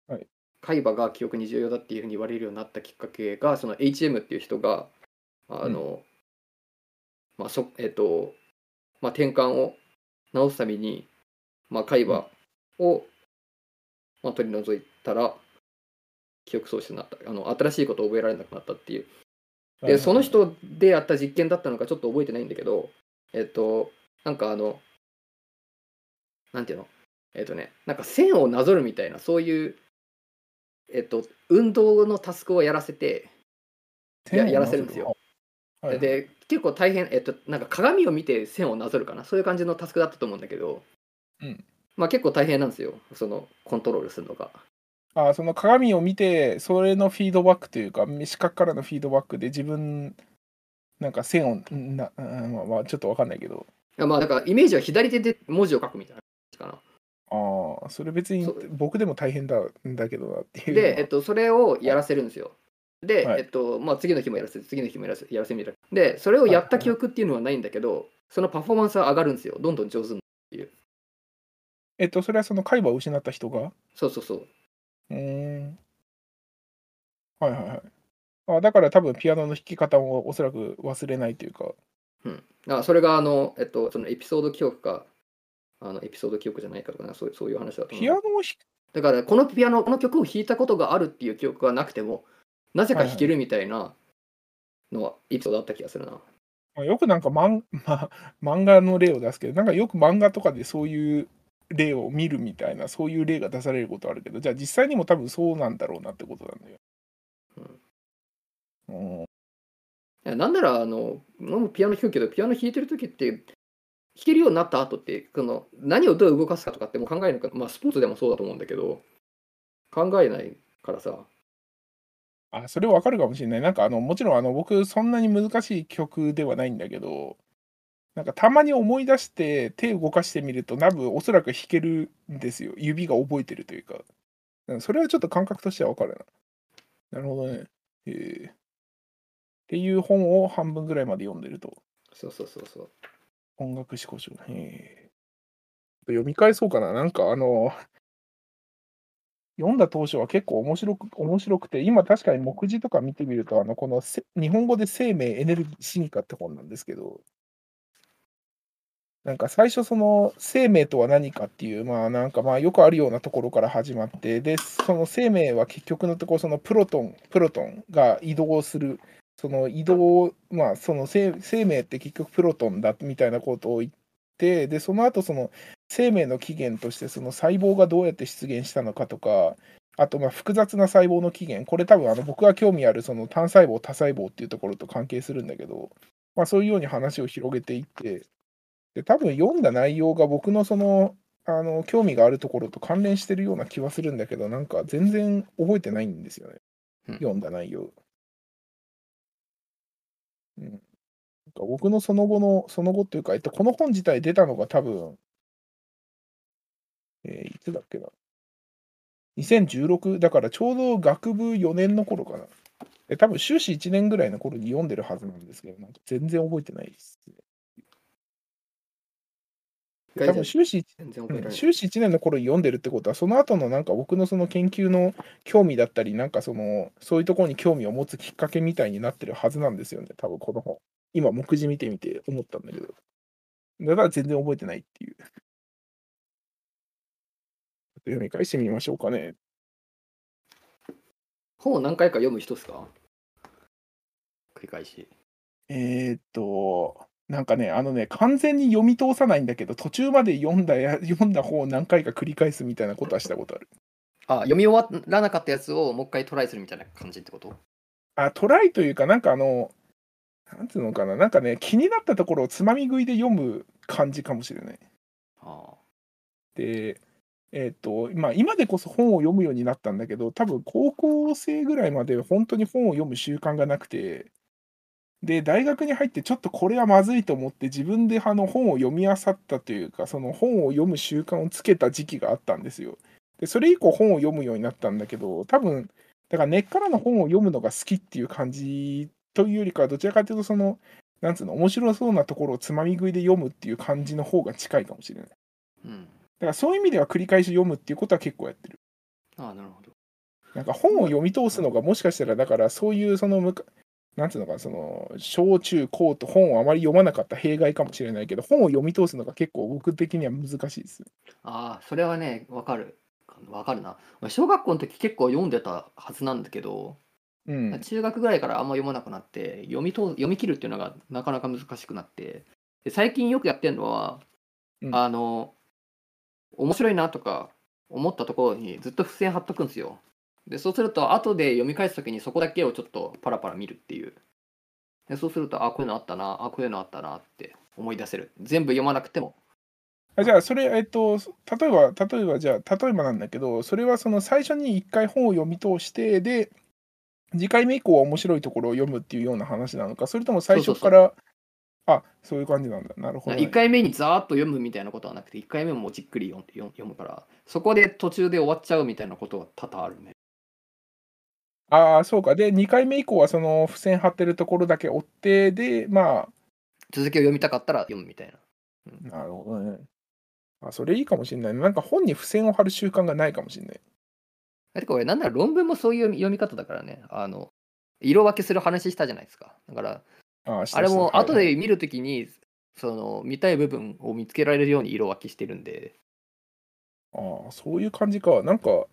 はい。海馬が記憶に重要だっていうふうに言われるようになったきっかけがその HM っていう人があの、まあそえっとまあ転換を直すために、まあ、海馬を、まあ、取り除いたら記憶喪失になった。あの新しいことを覚えられなくなったっていう。でその人でやった実験だったのかちょっと覚えてないんだけどえっとなんかあのなんていうの？えっとねなんか線をなぞるみたいなそういうえっと運動のタスクをやらせてややらせるんですよ。はい、で結構大変えっとなんか鏡を見て線をなぞるかな。そういう感じのタスクだったと思うんだけど、うん。まあ結構大変なんですよ。そのコントロールするのが。あその鏡を見てそれのフィードバックというか視覚からのフィードバックで自分なんか線をな、うんまあまあ、ちょっとわかんないけど。まあだからイメージは左手で文字を書くみたいな感じかな。ああそれ別に僕でも大変だんだけどなっていうで、えっと、それをやらせるんですよ。で、はいえっと、まあ、次の日もやらせる、次の日もやらせやらせるみたいな。で、それをやった記憶っていうのはないんだけど、そのパフォーマンスは上がるんですよ。どんどん上手に。えっとそれはその海馬を失った人が？そうそうそう。うーんはいはいはいあだから多分ピアノの弾き方もおそらく忘れないというかうん。あそれが、あの、えっと、そのエピソード記憶か、あのエピソード記憶じゃないかとかな、そういうそういう話だと思う。ピアノを弾きだから、このピアノ、この曲を弾いたことがあるっていう記憶がなくても、なぜか弾けるみたいなのは、エピソードあった気がするな。まあよくなんか漫, まあ、漫画の例を出すけどなんかよく漫画とかでそういう例を見るみたいなそういう例が出されることあるけどじゃあ実際にも多分そうなんだろうなってことなんだよ。うん、いやなんなら、あの、俺もピアノ弾くけど、ピアノ弾いてる時って、弾けるようになった後って、その何をどう動かすかとかってもう考えるのか、まあ、スポーツでもそうだと思うんだけど、考えないからさ、あそれわかるかもしれない。なんかあのもちろんあの僕そんなに難しい曲ではないんだけどなんかたまに思い出して手動かしてみると多分おそらく弾けるんですよ。指が覚えてるというか。うんそれはちょっと感覚としてはわかるな。なるほどね。えーっていう本を半分ぐらいまで読んでると。そうそうそうそう。音楽思考書。へー読み返そうかな。なんかあの、読んだ当初は結構面白く面白くて、今確かに目次とか見てみると、あのこの日本語で生命エネルギー進化って本なんですけど、なんか最初その生命とは何かっていう、まあなんかまあよくあるようなところから始まって、で、その生命は結局のところそのプロトン、プロトンが移動する、その移動、まあその生生命って結局プロトンだみたいなことを言って、で、その後その生命の起源としてその細胞がどうやって出現したのかとか、あとまあ複雑な細胞の起源、これ多分あの僕が興味あるその単細胞、多細胞っていうところと関係するんだけど、まあそういうように話を広げていって、で多分読んだ内容が僕のそのあの興味があるところと関連してるような気はするんだけど、なんか全然覚えてないんですよね、うん。読んだ内容。うん、僕のその後の、その後っていうか、えっと、この本自体出たのが多分、えーいつだっけな。2016だからちょうど学部4年の頃かな。で多分修士1年ぐらいの頃に読んでるはずなんですけど、なんか全然覚えてないですね。多分修士。修士1年の頃に読んでるってことは、その後のなんか僕のその研究の興味だったり、なんかその、そういうところに興味を持つきっかけみたいになってるはずなんですよね、多分この本。今、目次見てみて思ったんだけど。だから全然覚えてないっていう。と読み返してみましょうかね。本を何回か読む人ですか？繰り返し。えーっと、なんかね、あのね、完全に読み通さないんだけど、途中まで読んだや 読んだ本を何回か繰り返すみたいなことはしたことある。あ、読み終わらなかったやつをもう一回トライするみたいな感じってこと？あ、トライというか、なんかあの、なんつうのかな、なんかね、気になったところをつまみ食いで読む感じかもしれない。あで、えっ、と、まあ、今でこそ本を読むようになったんだけど、多分高校生ぐらいまで本当に本を読む習慣がなくて、で、大学に入ってちょっとこれはまずいと思って自分であの本を読み漁ったというか、その本を読む習慣をつけた時期があったんですよ。で、それ以降本を読むようになったんだけど、多分、だから根っからの本を読むのが好きっていう感じというよりかは、どちらかというと、その、なんつうの、面白そうなところをつまみ食いで読むっていう感じの方が近いかもしれない。うん。からそういう意味では繰り返し読むっていうことは結構やってる。ああ、なるほど。なんか本を読み通すのがもしかしたら、だからそういうそのむか、なんつうのかな、その小中高と本をあまり読まなかった弊害かもしれないけど、本を読み通すのが結構僕的には難しいです。ああ、それはね、わかる。わかるな。まあ小学校の時結構読んでたはずなんだけど、うん。中学ぐらいからあんま読まなくなって、読みと読み切るっていうのがなかなか難しくなって、で最近よくやってるのは、うんあの、面白いなとか思ったところにずっと付箋貼っとくんですよ。で、そうすると、後で読み返すときにそこだけをちょっとパラパラ見るっていう。でそうすると、あ、こういうのあったな、あ、こういうのあったなって思い出せる。全部読まなくても。あじゃあ、それ、えっと、例えば、例えば、じゃあ、例えばなんだけど、それはその最初に一回本を読み通して、で、次回目以降は面白いところを読むっていうような話なのか、それとも最初から、あ、そういう感じなんだ。なるほど、ね。1回目にザーッと読むみたいなことはなくて、1回目もじっくり読ん読読むから、そこで途中で終わっちゃうみたいなことが多々あるね。ああ、そうか。で、2回目以降はその付箋貼ってるところだけ追って、で、ま続きを読みたかったら読むみたいな。あ、なるほどね。あ、それいいかもしれない。なんか本に付箋を貼る習慣がないかもしれない。えてか俺なんなら論文もそういう読み読み方だからね。あの、色分けする話したじゃないですか。だから、ああ、れも後で見るときに、その見たい部分を見つけられるように色分けしてるんで、ああ、そういう感じか。なんか、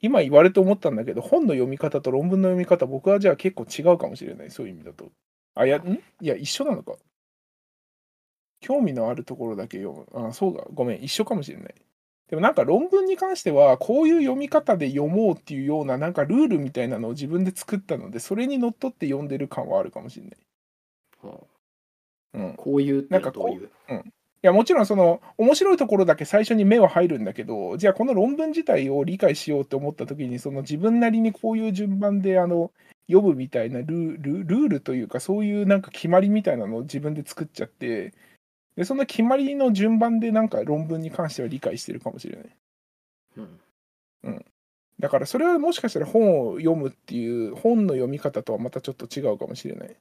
今言われて思ったんだけど、本の読み方と論文の読み方、僕はじゃあ結構違うかもしれない。そういう意味だと。あ、いや、ん？いや、一緒なのか。興味のあるところだけ読む。あ、そうだ。ごめん、一緒かもしれない。でもなんか論文に関しては、こういう読み方で読もうっていうような、なんかルールみたいなのを自分で作ったので、それにのっとって読んでる感はあるかもしれない。うんうん。こういうってなんかこうどういう？いやもちろんその面白いところだけ最初に目は入るんだけどじゃあこの論文自体を理解しようと思った時にその自分なりにこういう順番であの読むみたいなルールルールというかそういうなんか決まりみたいなのを自分で作っちゃってでその決まりの順番でなんか論文に関しては理解してるかもしれない。うん。だからそれはもしかしたら本を読むっていう本の読み方とはまたちょっと違うかもしれない。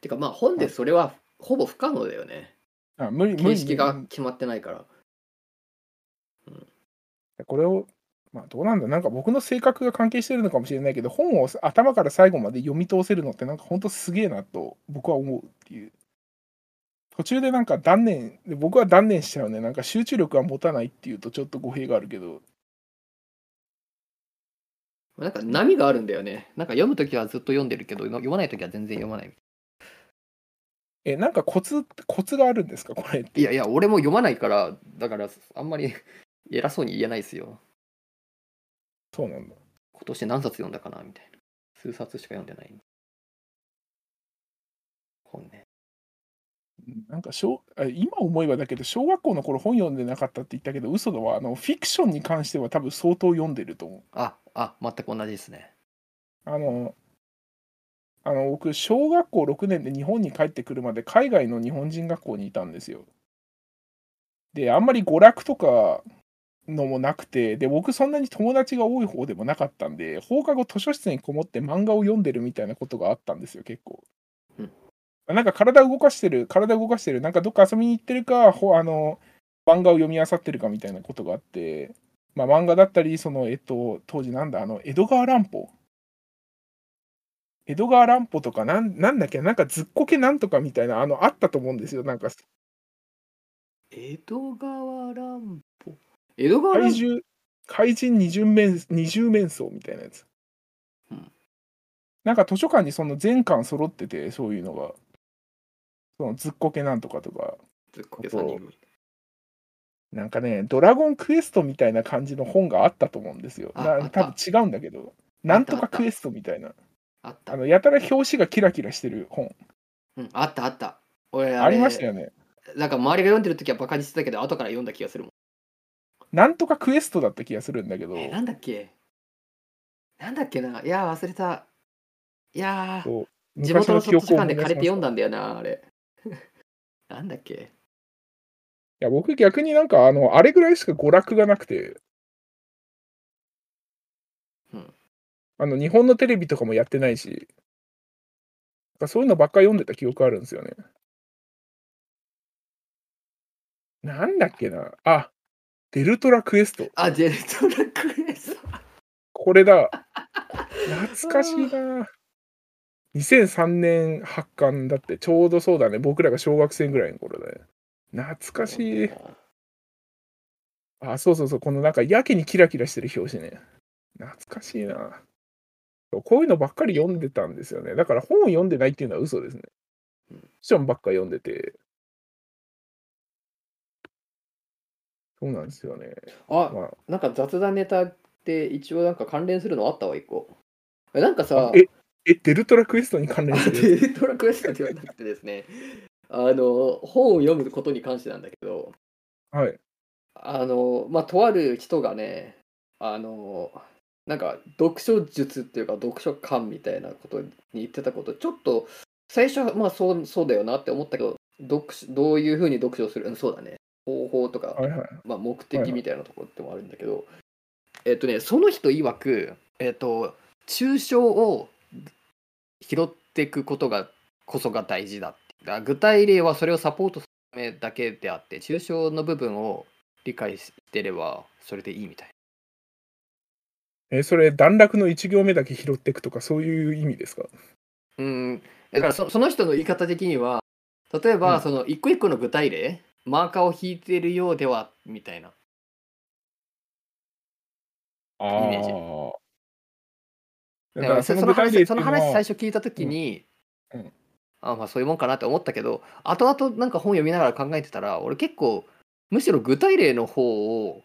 てかまあ本でそれはほぼ不可能だよね。あ無理無理。形式が決まってないから。これを、まあどうなんだ、なんか僕の性格が関係してるのかもしれないけど、本を頭から最後まで読み通せるのって、なんか本当すげえなと僕は思うっていう。途中でなんか断念、で僕は断念しちゃうね。なんか集中力が持たないっていうとちょっと語弊があるけど、なんか波があるんだよね。なんか読むときはずっと読んでるけど、読まないときは全然読まない。え、なんかコツ、コツがあるんですか？これって。いやいや、俺も読まないから、だからあんまり 偉そうに言えないですよ。そうなんだ。今年何冊読んだかな？みたいな。数冊しか読んでない。本ね。なんか小あ今思えばだけど、小学校の頃本読んでなかったって言ったけど、嘘だわ。あの、フィクションに関しては多分相当読んでると思う。あ、あ、全く同じですね。あの、あの僕、小学校6年で日本に帰ってくるまで海外の日本人学校にいたんですよ。で、あんまり娯楽とかのもなくて、で、僕そんなに友達が多い方でもなかったんで、放課後図書室にこもって漫画を読んでるみたいなことがあったんですよ、結構。うんなんか体動かしてる、体動かしてる、なんかどっか遊びに行ってるか、ほあの、漫画を読み漁ってるかみたいなことがあって、まあ漫画だったり、その、えっと、当時なんだ、あの、江戸川乱歩江戸川乱歩とかなん、なんだっけ、なんかずっこけなんとかみたいな、あの、あったと思うんですよ。なんか、江戸川乱歩？江戸川乱歩？怪獣、怪人二十面、二十面相みたいなやつ。うんなんか図書館にその全巻揃ってて、そういうのが。そのずっこけなんとかとか。ずっこけ三人組。なんかね、ドラゴンクエストみたいな感じの本があったと思うんですよ。な多分違うんだけど。なんとかクエストみたいな。あったあ。の、やたら表紙がキラキラしてる本。うん、あったあった。俺ありましたよ。よね。なんか周りが読んでるときはバカにしてたけど、後から読んだ気がするもん。なんとかクエストだった気がするんだけど。え、なんだっけ？なんだっけな？いやー、忘れた。いや地元の図書館で借りて読んだんだよな、あれ。なんだっけ？いや、僕逆になんか、あの、あれぐらいしか娯楽がなくて、うんあの、日本のテレビとかもやってないし、なんかそういうのばっか読んでた記憶あるんですよね。なんだっけな？あ、デルトラクエスト。あ、ジェルトラクエスト。これだ。懐かしいな。2003年発刊だって、ちょうどそうだね。僕らが小学生ぐらいの頃だね。懐かしい。あ、そうそうそう、このなんかやけにキラキラしてる表紙ね。懐かしいな。こういうのばっかり読んでたんですよね。だから本を読んでないっていうのは嘘ですね。ションばっか読んでて。そうなんですよね。あ、まなんか雑談ネタって一応なんか関連するのあったわ、一個。えなんかあさ、、え、え、デルトラクエストに関連するやつデルトラクエストではなくてですね、あの、本を読むことに関してなんだけど、はい。あの、まあ、とある人がね、あの、なんか読書術っていうか読書感みたいなことに言ってたこと、ちょっと最初はまあそうそうだよなって思ったけど、読書どういうふうに読書をする、うんそうだね、方法とか、はいはい。まあ、目はいはい。的みたいなところってもあるんだけど、えっとね、その人曰く、えっと、抽象を拾っていくことがこそが大事だって。だ具体例はそれをサポートするためだけであって、抽象の部分を理解してればそれでいいみたいえ、それ、段落の1行目だけ拾っていくとか、そういう意味ですか？な。うん、だからそその人の言い方的には、例えば、うんその一個一個の具体例、マーカーを引いているようではみたいな。あイメージあ。だからその話その話最初聞いたときに、うんうんあまあそういうもんかなって思ったけど後々なんか本読みながら考えてたら俺結構むしろ具体例の方を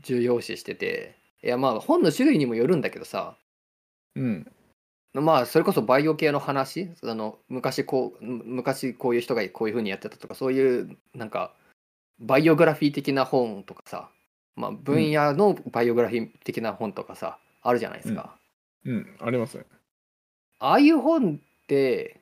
重要視してていやまあ本の種類にもよるんだけどさうん。まあそれこそバイオ系の話あの昔こうむ昔こういう人がこういう風にやってたとかそういうなんかバイオグラフィー的な本とかさまあ分野のバイオグラフィー的な本とかさ、あるじゃないですか。うん。ありますね。ああいう本って、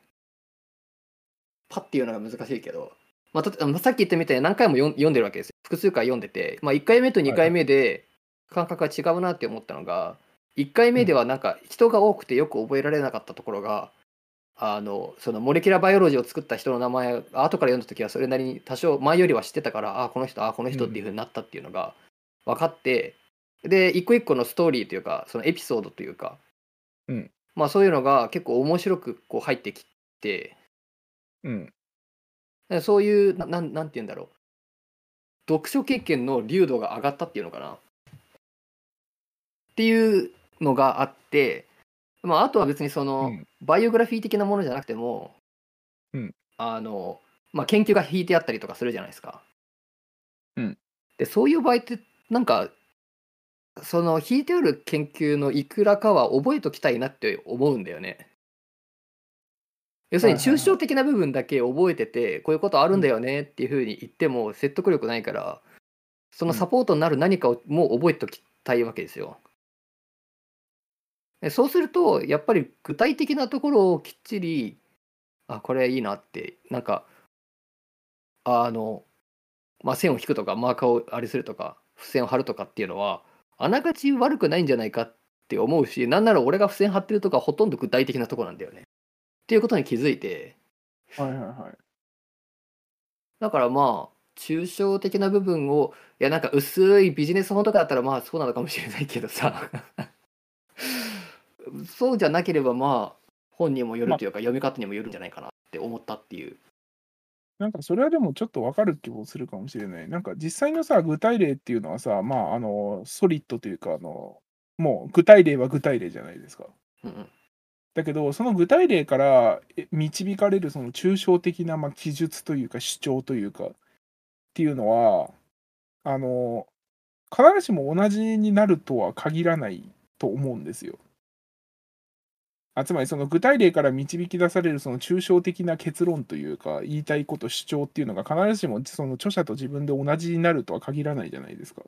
パッていうのが難しいけど、まあ、とあのさっき言ったみたいに何回も読んでるわけですよ。複数回読んでて、まあ、1回目と2回目で感覚が違うなって思ったのが、1回目ではなんか人が多くてよく覚えられなかったところが、あのそのモレキュラーバイオロジーを作った人の名前後から読んだ時はそれなりに多少前よりは知ってたからああこの人ああこの人っていうふうになったっていうのが分かって、で一個一個のストーリーというかそのエピソードというか、うん。まあそういうのが結構面白くこう入ってきて。うん。らそういうななんなんて言うんだろう。読書経験の流度が上がったっていうのかな。っていうのがあって、まあ、あとは別にその、うん。バイオグラフィー的なものじゃなくても、うん。あのまあ、研究が引いてあったりとかするじゃないですか。うん。でそういう場合ってなんかその引いてある研究のいくらかは覚えときたいなって思うんだよね。要するに抽象的な部分だけ覚えててこういうことあるんだよねっていうふうに言っても説得力ないからそのサポートになる何かをもう覚えておきたいわけですよ。でそうするとやっぱり具体的なところをきっちりあこれいいなってなんかあの、まあ、線を引くとかマーカーをあれするとか付箋を貼るとかっていうのはあながち悪くないんじゃないかって思うしなんなら俺が付箋貼ってるとかほとんど具体的なとこなんだよね。っていうことに気づいてはいはいはい。だからまあ抽象的な部分をいやなんか薄いビジネス本とかだったらまあそうなのかもしれないけどさ そうじゃなければまあ本にもよるというか読み方にもよるんじゃないかなって思ったっていう。なんかそれはでもちょっとわかる気もするかもしれない。なんか実際のさ、具体例っていうのはさ、まあ、あの、ソリッドというか、あの、もう具体例は具体例じゃないですか。うんうんだけど、その具体例からえ導かれるその抽象的な、まあ、記述というか主張というかっていうのは、あの、必ずしも同じになるとは限らないと思うんですよ。あつまりその具体例から導き出されるその抽象的な結論というか言いたいこと主張っていうのが必ずしもその著者と自分で同じになるとは限らないじゃないですか。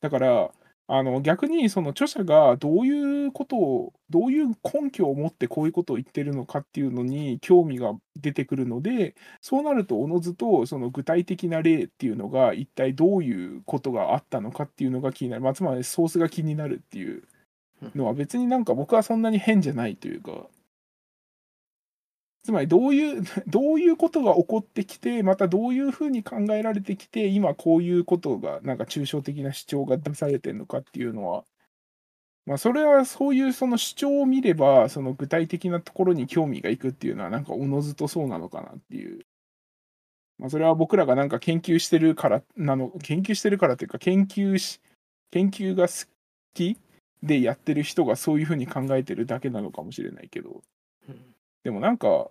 だからあの逆にその著者がどういうことをどういう根拠を持ってこういうことを言ってるのかっていうのに興味が出てくるのでそうなるとおのずとその具体的な例っていうのが一体どういうことがあったのかっていうのが気になる、まあ、つまりソースが気になるっていうのは別になんか僕はそんなに変じゃないというか。つまりどういう どういうことが起こってきてまたどういうふうに考えられてきて今こういうことがなんか抽象的な主張が出されてるのかっていうのは。まあそれはそういうその主張を見ればその具体的なところに興味がいくっていうのはなんかおのずとそうなのかなっていう。まあ、それは僕らがなんか研究してるからなの研究してるからというか研究し研究が好きでやってる人がそういうふうに考えてるだけなのかもしれないけどうんでもなんか、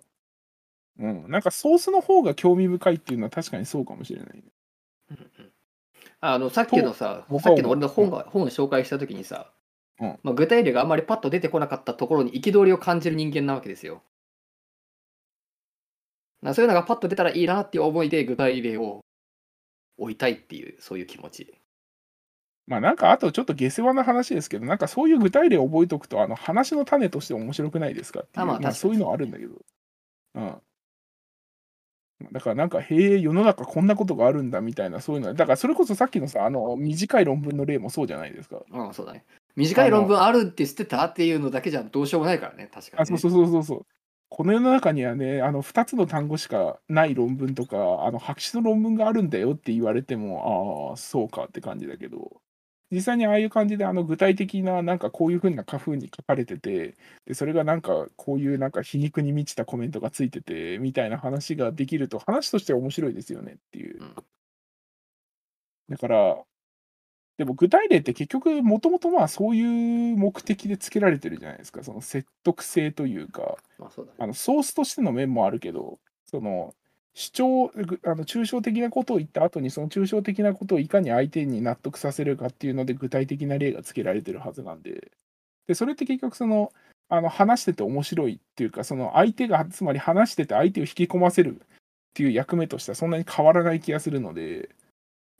うん、なんかソースの方が興味深いっていうのは確かにそうかもしれない。うんうんあのさっきのささっきの俺の本が本を紹介した時にさ、うんまあ、具体例があんまりパッと出てこなかったところに憤りを感じる人間なわけですよ。なそういうのがパッと出たらいいなっていう思いで具体例を置いたいっていうそういう気持ち。まあなんかあとちょっと下世話な話ですけど、なんかそういう具体例を覚えておくと、あの話の種として面白くないですかっていう、あまあ確かにそういうのはあるんだけど。うん。だからなんか、へえ、世の中こんなことがあるんだみたいな、そういうのは、だからそれこそさっきのさ、あの短い論文の例もそうじゃないですか。うん、そうだね。短い論文あるって知ってたっていうのだけじゃどうしようもないからね、確かに、ね。あ、そうそうそうそうそう。この世の中にはね、あの2つの単語しかない論文とか、あの白紙の論文があるんだよって言われても、ああ、そうかって感じだけど、実際にああいう感じであの具体的な、なんかこういうふうな花風に書かれてて、でそれがなんかこういうなんか皮肉に満ちたコメントがついてて、みたいな話ができると、話としては面白いですよねっていう。うんだから、でも具体例って結局、もともとまあそういう目的でつけられてるじゃないですか、その説得性というか。まあそうだね。あのソースとしての面もあるけど、その主張、ぐあの抽象的なことを言った後に、その抽象的なことをいかに相手に納得させるかっていうので、具体的な例がつけられてるはずなんで、でそれって結局その、あの話してて面白いっていうか、その相手が、つまり話してて相手を引き込ませるっていう役目としてはそんなに変わらない気がするので、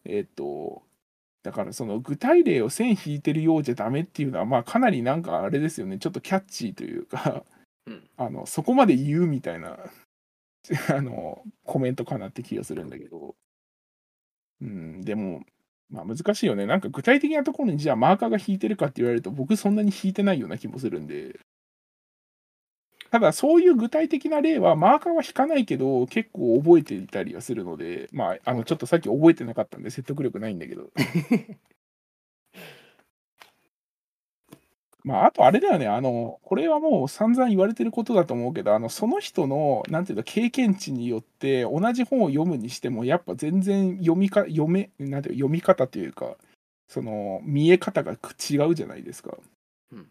えっ、と、だからその具体例を線引いてるようじゃダメっていうのは、まあかなりなんかあれですよね、ちょっとキャッチーというか、うん。あのそこまで言うみたいな あのコメントかなって気がするんだけど、うん、でも、まあ、難しいよね。なんか具体的なところにじゃあマーカーが引いてるかって言われると僕そんなに引いてないような気もするんで。ただそういう具体的な例はマーカーは引かないけど結構覚えていたりはするので、まあ、あのちょっとさっき覚えてなかったんで説得力ないんだけど。まあ、あとあれだよね、あの、これはもう散々言われてることだと思うけど、あの、その人の、なんていうの、経験値によって、同じ本を読むにしても、やっぱ全然読みか、読め、なんていう読み方というか、その、見え方がく違うじゃないですか。うん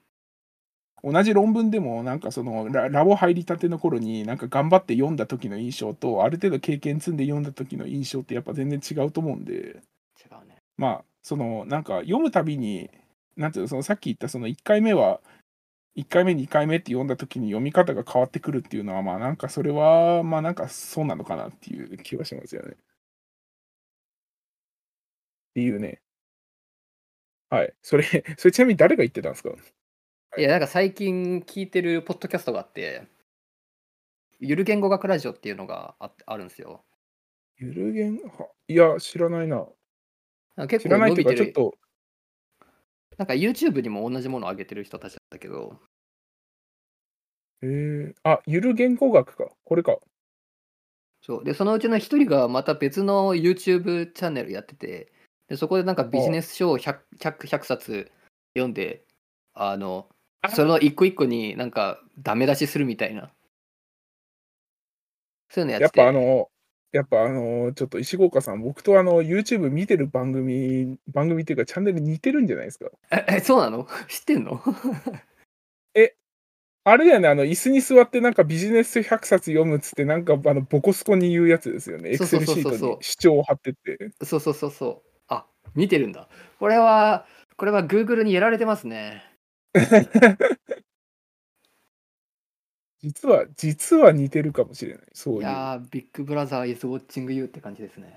同じ論文でも、なんかそのラ、ラボ入りたての頃に、なんか頑張って読んだ時の印象と、ある程度経験積んで読んだ時の印象って、やっぱ全然違うと思うんで、違うね。まあ、その、なんか読むたびに、なんていうの、そのさっき言ったその1回目は、1回目、2回目って読んだ時に読み方が変わってくるっていうのは、まあなんかそれは、まあなんかそうなのかなっていう気はしますよね。っていうね。はい。それ、それちなみに誰が言ってたんですか？いや、なんか最近聞いてるポッドキャストがあって、ゆる言語学ラジオっていうのがああるんですよ。ゆるげんはいや、知らないな。結知らないっていうか、構伸びてる。ちょっと、なんか YouTube にも同じものを上げてる人たちだったけど、え。ー、あ、ゆる言語学か。これか。そう。でそのうちの一人がまた別の YouTube チャンネルやっててでそこでなんかビジネス書を 100, 100, 100冊読んであのあ。その一個一個になんかダメ出しするみたいな。そういうのやっやっててぱあの、やっぱあの、ちょっと石郷岡さん、僕とあの、YouTube 見てる番組、番組っていうか、チャンネル似てるんじゃないですか？ええそうなの？知ってんの？あれだよね、あの、椅子に座ってなんかビジネス100冊読むっつって、なんかあの、ボコスコに言うやつですよね。エクセルシートに主張を貼ってって。そうそうそうそうあ見てるんだこれはこれは Google にやられてますね 実は、実は似てるかもしれない。そういう。いやービッグブラザー is watching you って感じですね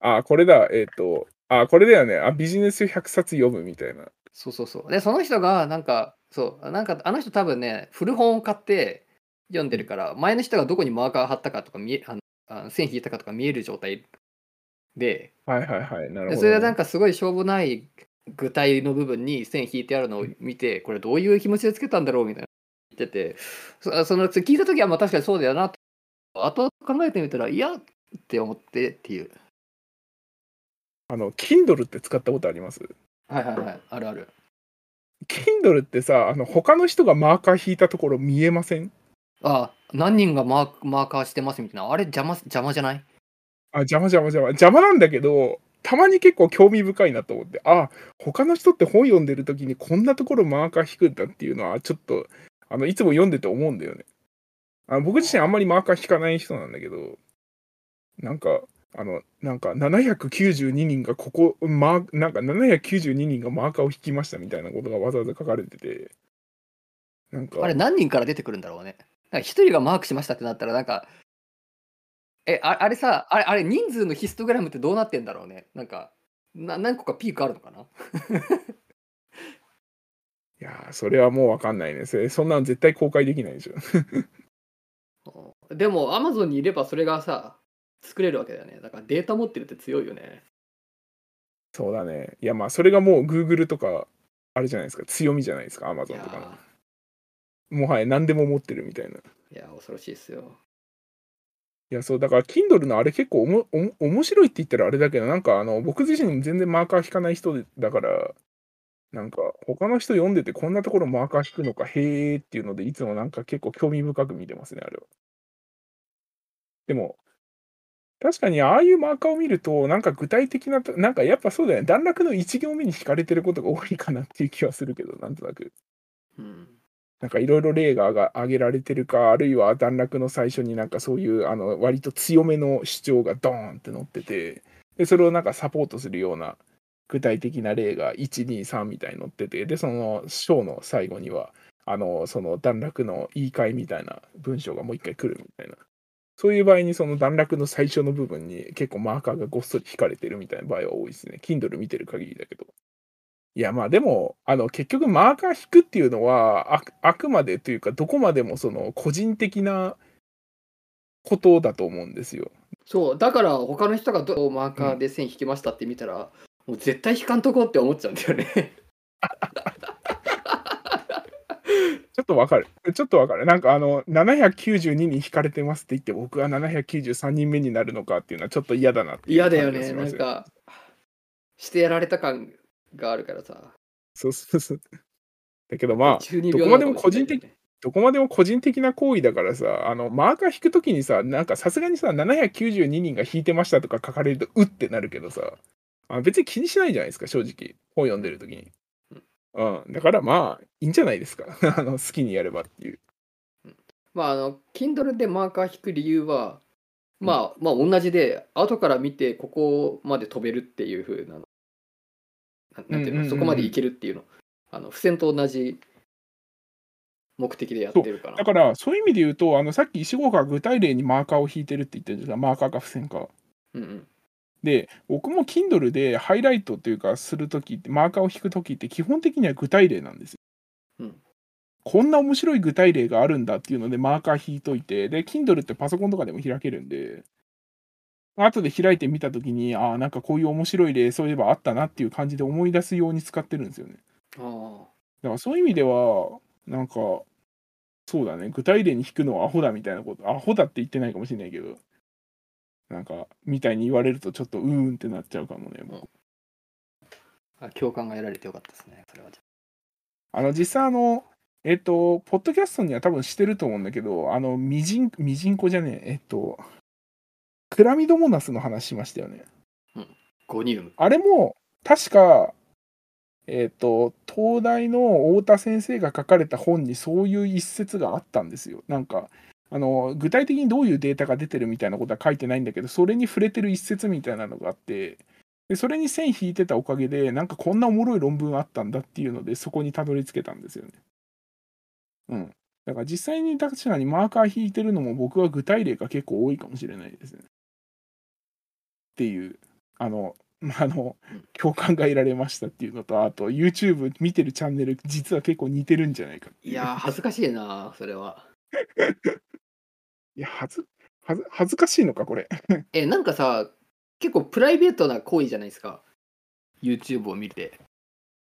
あ、これだ、えっ、と、あ、これだよね。あ、ビジネス100冊読むみたいな。そうそうそう。で、その人が、なんか、そう、なんか、あの人多分ね、古本を買って読んでるから、前の人がどこにマーカー貼ったかとか見え、あのあの線引いたかとか見える状態で、はいはいはい。なるほど、ね。でそれでなんかすごいしょうもない具体の部分に線引いてあるのを見て、これどういう気持ちでつけたんだろうみたいな言ってて、そその聞いた時はまあ確かにそうだよなと、後々考えてみたら、いやって思ってっていう。あの、Kindle って使ったことあります？はいはいはい、あるある。Kindle ってさ、あの、他の人がマーカー引いたところ見えません？あ、何人がマーマーカーしてますみたいな。あれ邪魔邪魔じゃない？あ、邪魔邪魔邪魔。邪魔なんだけど、たまに結構興味深いなと思って、あ、他の人って本読んでる時にこんなところマーカー引くんだっていうのは、ちょっと、あの、いつも読んでて思うんだよね。あ僕自身あんまりマーカー引かない人なんだけど、なんか、あの、なんか792人がここ、マーなんか792人がマーカーを引きましたみたいなことがわざわざ書かれてて、なんか、あれ何人から出てくるんだろうね。なんか一人がマークしましたってなったら、なんか、え、ああれさ、あれ、あれ人数のヒストグラムってどうなってんだろうね。なんか、な何個かピークあるのかな？いやー、それはもうわかんないね。そんなの絶対公開できないでしょ。う んでも、アマゾンにいればそれがさ、作れるわけだよね。だからデータ持ってるって強いよね。そうだね。いや、まあ、それがもう Google とか、あれじゃないですか、強みじゃないですか、い Amazon やとかの。ーもはや何でも持ってるみたいな。いいや、恐ろしいですよ。や、そう、だから Kindle のあれ結構おもおも面白いって言ったらあれだけど、なんかあの、僕自身全然マーカー引かない人だから、なんか他の人読んでてこんなところマーカー引くのか、へーっていうので、いつもなんか結構興味深く見てますね、あれは。でも、確かにああいうマーカーを見ると、なんか具体的なと、なんかやっぱそうだよね、段落の1行目に引かれてることが多いかなっていう気はするけど、なんとなく。うん。なんかいろいろ例が挙が挙げられてるか、あるいは段落の最初になんかそういうあの割と強めの主張がドーンって載ってて、でそれをなんかサポートするような具体的な例が1、2、3みたいに載ってて、で、その章の最後には、あのその段落の言い換えみたいな文章がもう一回来るみたいな。そういう場合にその段落の最初の部分に結構マーカーがごっそり引かれてるみたいな場合は多いですね。Kindle 見てる限りだけど。いやまあでもあの結局マーカー引くっていうのはああくまでというかどこまでもその個人的なことだと思うんですよ。そう、だから他の人がどうマーカーで線引きましたって見たら、もう絶対引かんとこうって思っちゃうんだよね。ちょっとわかる。ちょっとわかる。なんかあの792人引かれてますって言って僕は793人目になるのかっていうのはちょっと嫌だなって嫌だよね。なんか、してやられた感があるからさ。そうそうそう。だけどまあ、12どこまでも個人的どこまでも個人的な行為だからさ、あの、マーカー引くときにさ、なんかさすがにさ、792人が引いてましたとか書かれると、うってなるけどさ、あ別に気にしないじゃないですか、正直。本読んでるときに。うん。だからまあ、いいんじゃないですか。あの、好きにやればっていう。まああの Kindle でマーカー引く理由はまあまあ同じで後から見てここまで飛べるっていう風なのなていうのそこまでいけるっていうのあの付箋と同じ目的でやってるかなだから、そういう意味で言うと、あの、さっき石郷が具体例にマーカーを引いてるって言ってるじゃん。マーカーか付箋か。うんうんで、僕も Kindle でハイライトというか、するときって、マーカーを引くときって、基本的には具体例なんですよ。うんこんな面白い具体例があるんだっていうので、マーカー引いといて、で、Kindle ってパソコンとかでも開けるんで、後で開いてみたときに、ああ、なんかこういう面白い例、そういえばあったなっていう感じで思い出すように使ってるんですよね。あだからそういう意味では、なんか、そうだね、具体例に引くのはアホだみたいなこと、アホだって言ってないかもしれないけど、なんか、みたいに言われると、ちょっとうーんってなっちゃうかもね。僕あ共感が得られてよかったですねそれはあの、実際、あの、えっと、ポッドキャストには多分してると思うんだけど、あの、ミジン、ミジンコじゃねえ、えっと、クラミドモナスの話しましたよね。ゴニウムあれも、確か、えっ、と、東大の太田先生が書かれた本にそういう一節があったんですよ。なんか、あの、具体的にどういうデータが出てるみたいなことは書いてないんだけど、それに触れてる一節みたいなのがあって、でそれに線引いてたおかげで、なんかこんなおもろい論文あったんだっていうので、そこにたどり着けたんですよね。うん。だから実際に確かにマーカー引いてるのも僕は具体例が結構多いかもしれないですね。っていう、あの、ま ああのうん、共感が得られましたっていうのと、あと YouTube 見てるチャンネル、実は結構似てるんじゃないかいういやー恥ずかしいなそれは いや、はず、はず、恥ずかしいのか、これ。えなんかさ結構プライベートな行為じゃないですか YouTube を見て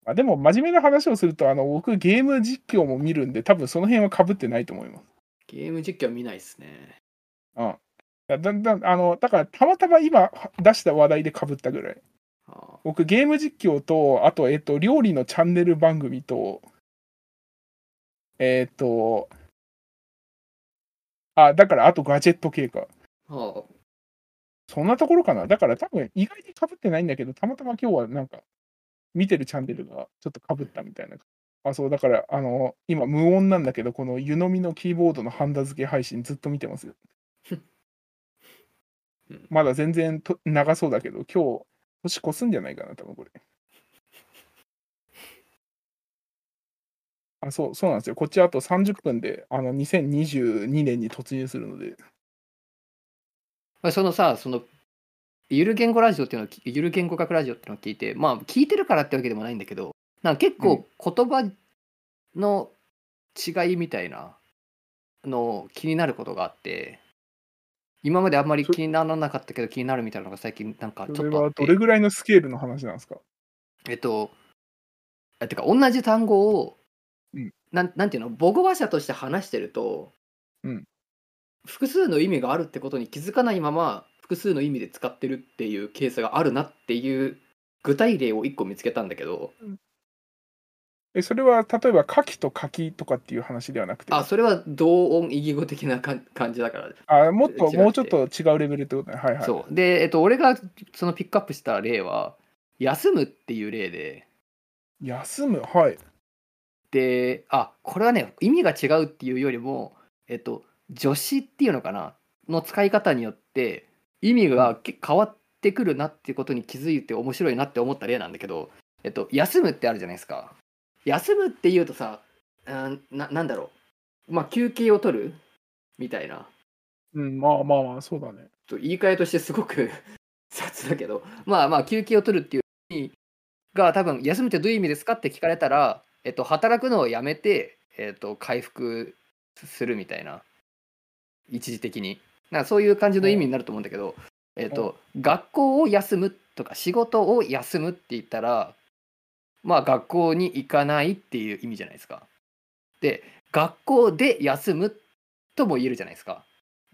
あでも、真面目な話をすると、あの、僕、ゲーム実況も見るんで、多分その辺は被ってないと思います。ゲーム実況は見ないっすねうん。だだんだん、あの、だから、たまたま今出した話題で被ったぐらい。あ僕、ゲーム実況と、あと、えっと、料理のチャンネル番組と、えっと、あ、だから、あとガジェット系か。ーあーそんなところかな。だから多分意外に被ってないんだけど、たまたま今日はなんか見てるチャンネルがちょっと被ったみたいな。あ、そう、だから、あの、今無音なんだけど、この湯飲みのキーボードのハンダ付け配信ずっと見てますよ うん。まだ全然と長そうだけど、今日、年越すんじゃないかな、多分これ。あ、そう、そうなんですよ。こっちあと30分で、あの、2022年に突入するので、まあそのさそのゆる言語ラジオっていうのをきゆる言語学ラジオっていうのを聞いてまあ聞いてるからってわけでもないんだけどなんか結構言葉の違いみたいなの気になることがあって今まであんまり気にならなかったけど気になるみたいなのが最近なんかちそれょっとあって。はどれぐらいのスケールの話なんですか？えっとえてか同じ単語を、うんなんなんていうの？母語話者として話してると、うん。複数の意味があるってことに気づかないまま複数の意味で使ってるっていうケースがあるなっていう具体例を1個見つけたんだけど。え、それは例えば、書きと書きとかっていう話ではなくて、あそれは同音異義語的な感じだから、あもっと、もうちょっと違うレベルってことね。はいはい。そう。で、えっと、俺がそのピックアップした例は休むっていう例で。休む、はい。であこれはね意味が違うっていうよりもえっと助詞っていうのかなの使い方によって意味がけ変わってくるなっていうことに気づいて面白いなって思った例なんだけど、えっと、休むってあるじゃないですか。休むっていうとさうんななんだろう。まあ休憩を取る？みたいな。うん、まあまあまあ、そうだね。と言い換えとしてすごく 雑だけど。まあまあ休憩を取るっていう意味が多分休むってどういう意味ですかって聞かれたら、えっと、働くのをやめて、えっと、回復するみたいな一時的になんかそういう感じの意味になると思うんだけど、えっと、学校を休むとか仕事を休むって言ったらまあ学校に行かないっていう意味じゃないですか。で学校で休むとも言えるじゃないですか。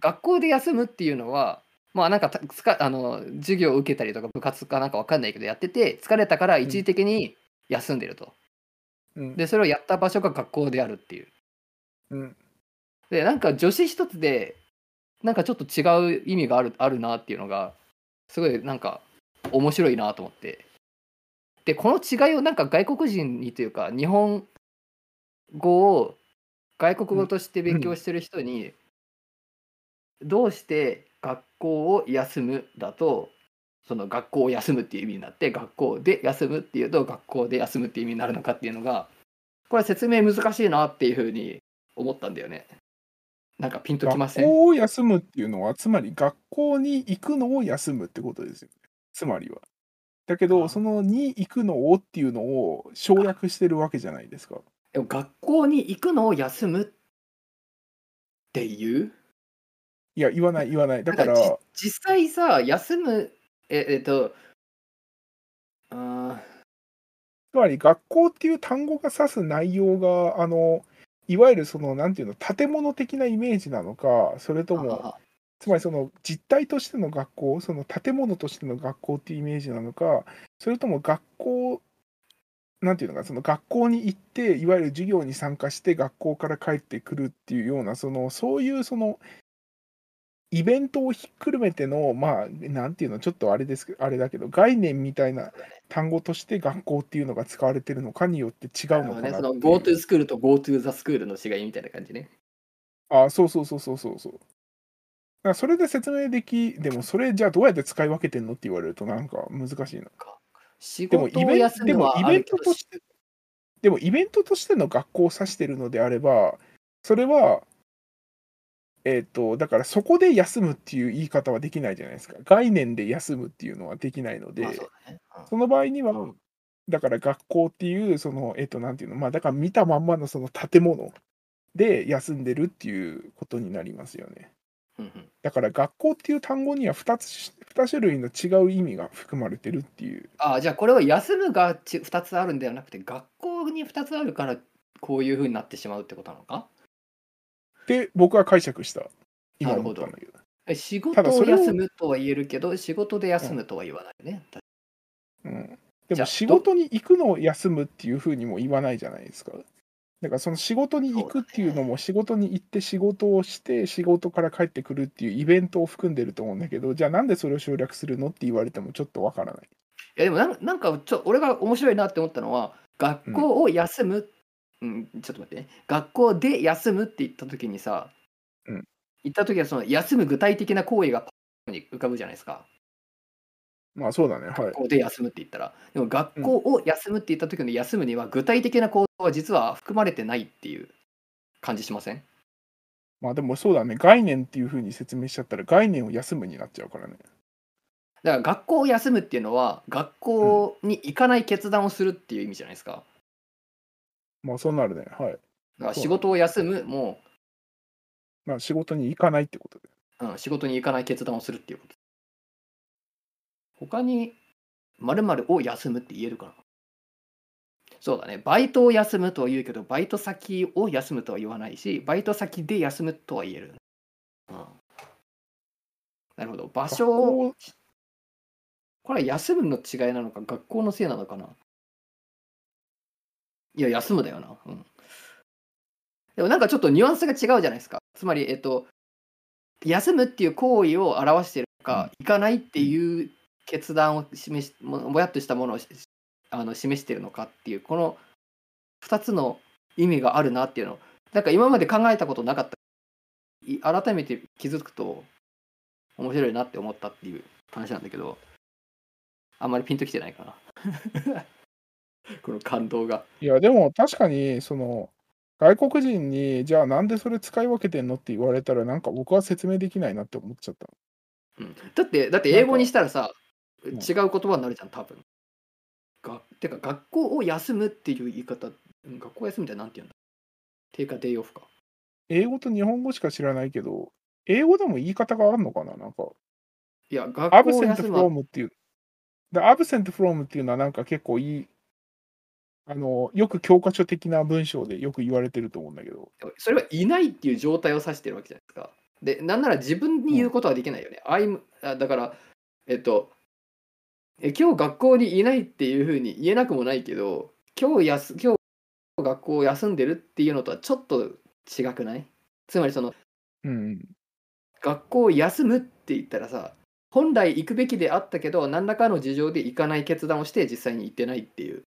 学校で休むっていうのはまあなんかたつかあの授業を受けたりとか部活かなんかわかんないけどやってて疲れたから一時的に休んでると。うん。でそれをやった場所が学校であるっていううん。でなんか助詞一つでなんかちょっと違う意味があるあるなっていうのがすごいなんか面白いなと思ってでこの違いをなんか外国人にというか日本語を外国語として勉強してる人に、どうして学校を休むだとその学校を休むっていう意味になって学校で休むっていうと学校で休むっていう意味になるのかっていうのがこれは説明難しいなっていうふうに思ったんだよね。なんかピンときません？学校を休むっていうのは、つまり学校に行くのを休むってことですよね。つまりは。だけあど、そのに行くのをっていうのを省略してるわけじゃないですか。でも学校に行くのを休むっていう？いや、言わない、言わない。だから、実際さ休むええっとあつまり学校っていう単語が指す内容が、あの、いわゆるその、なんていうの、建物的なイメージなのか、それとーも、あつまりその実態としての学校、その建物としての学校っていうイメージなのか、それとも学校、なんていうのか、その学校に行って、いわゆる授業に参加して、学校から帰ってくるっていうような、そのそういうそのイベントをひっくるめての、まあ、なんていうの、ちょっとあれですけど、あれだけど、概念みたいな単語として学校っていうのが使われてるのかによって違うのかなね、GoTo スクールと GoTo ザスクールの違いみたいな感じね。あそうそうそうそうそうそう。それで説明でき、でもそれじゃあどうやって使い分けてんのって言われるとなんか難しいな。仕でもイ事をベン休むはでもイベントとして、でもイベントとしての学校を指してるのであれば、それは、えっ、と、だからそこで休むっていう言い方はできないじゃないですか。概念で休むっていうのはできないので、まあそうだねうんその場合には、だから学校っていう、その、えっ、と、なんていうの、まあだから見たまんまのその建物で休んでるっていうことになりますよね。うんうんだから学校っていう単語には2つ、2種類の違う意味が含まれてるっていう。ああじゃあこれは休むがち2つあるんではなくて学校に2つあるからこういうふうになってしまうってことなのか？で、僕は解釈した。今なるほど思ったんだけど。え仕事を休むとは言えるけど仕事で休むとは言わないね。うん、でも仕事に行くのを休むっていうふうにも言わないじゃないですか。だからその仕事に行くっていうのも仕事に行って仕事をして仕事から帰ってくるっていうイベントを含んでると思うんだけどじゃあなんでそれを省略するのって言われてもちょっとわからない。いやでもなんかちょ俺が面白いなって思ったのは学校を休む、うんちょっと待ってね学校で休むって言った時にさ、うん言った時はその休む具体的な行為がパッに浮かぶじゃないですかまあそうだね。はい学。校で休むって言ったら、でも学校を休むって言った時の休むには具体的な行動は実は含まれてないっていう感じしません？まあでもそうだね。概念っていうふうに説明しちゃったら概念を休むになっちゃうからね。だから学校を休むっていうのは学校に行かない決断をするっていう意味じゃないですか。まあそうなるね。はい。だから仕事を休むも、まあ仕事に行かないってことで。うん、仕事に行かない決断をするっていうこと。他に〇〇を休むって言えるかなそうだね。バイトを休むとは言うけど、バイト先を休むとは言わないし、バイト先で休むとは言える。うん、なるほど。場所をこれは休むの違いなのか、学校のせいなのかな。いや、休むだよな。うん。でもなんかちょっとニュアンスが違うじゃないですか。つまり、えっと、休むっていう行為を表しているのか、行かないっていう決断を示し、ももやっとしたものをしあの示しているのかっていう、この2つの意味があるなっていうのを、なんか今まで考えたことなかった。い改めて気づくと面白いなって思ったっていう話なんだけど、あんまりピンときてないかな。この感動が。いやでも確かにその外国人にじゃあなんでそれ使い分けてんのって言われたらなんか僕は説明できないなって思っちゃった。うん、だって、だって英語にしたらさ、ん違う言葉になるじゃん、多分。がてか、学校を休むっていう言い方、うん学校休むってなんて言うんだ定価デイオフか。英語と日本語しか知らないけど、英語でも言い方があるのかななんか、いや、学校をアブセントフロームっていう。でアブセントフロームっていうのはなんか結構いい、あの、よく教科書的な文章でよく言われてると思うんだけど、それはいないっていう状態を指してるわけじゃないですか。で、なんなら自分に言うことはできないよね。I'm あだから、えっと、え今日学校にいないっていうふうに言えなくもないけど、今日やす今日学校を休んでるっていうのとはちょっと違くない？つまりそのうん。学校を休むって言ったらさ本来行くべきであったけど何らかの事情で行かない決断をして実際に行ってないっていう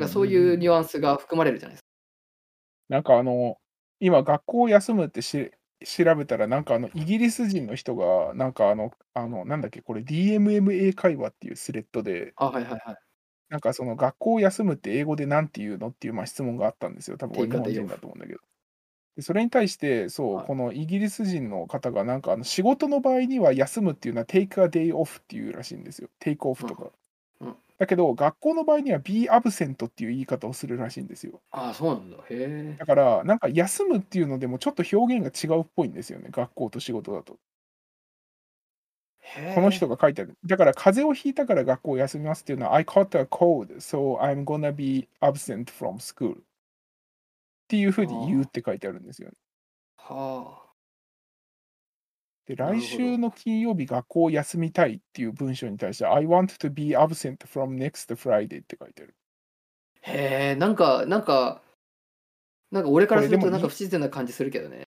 なんかそういうニュアンスが含まれるじゃないですか。なんかあの、今、学校を休むってし調べたら、なんかあの、イギリス人の人が、なんかあの、あのなんだっけ、これ DMMA 会話っていうスレッドで、あはいはいはい。なんかその学校を休むって英語でなんて言うのっていうまあ質問があったんですよ。多分これ日本人だと思うんだけど。でそれに対して、そう、はいこのイギリス人の方が、なんかあの仕事の場合には休むっていうのは take a day off っていうらしいんですよ。take off とか。うんうんだけど、学校の場合には be absent っていう言い方をするらしいんですよ。ああそうなんだ。へえ。だから、なんか休むっていうのでもちょっと表現が違うっぽいんですよね。学校と仕事だと。へえこの人が書いてある。だから、風邪をひいたから学校を休みますっていうのは、I caught a cold, so I'm gonna be absent from school. っていうふうに言うって書いてあるんですよね。はで、来週の金曜日学校を休みたいっていう文章に対して、I want to be absent from next Friday って書いてある。あ。へえ、なんか、なんか、なんか俺からするとなんか不自然な感じするけどね。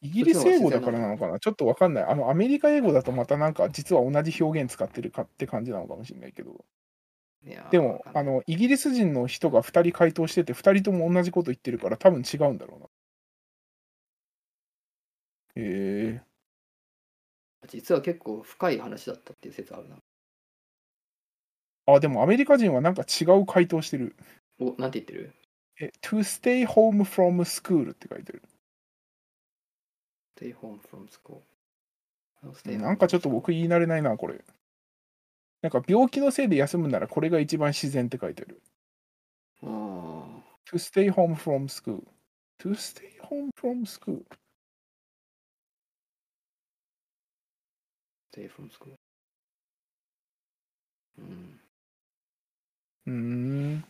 イギリス英語だからなのかな？ちょっとわかんない。あの、アメリカ英語だとまたなんか実は同じ表現使ってるかって感じなのかもしれないけど。でもあの、イギリス人の人が2人回答してて、2人とも同じこと言ってるから多分違うんだろうな。へえ実は結構深い話だったっていう説あるな。あ、でもアメリカ人はなんか違う回答してる。お、なんて言ってる？え、to stay home from school って書いてる。?Stay home from school. なんかちょっと僕言い慣れないな、これ。なんか病気のせいで休むならこれが一番自然って書いてある。あー to stay home from school. to stay home from school. Stay from school. うん。うーん。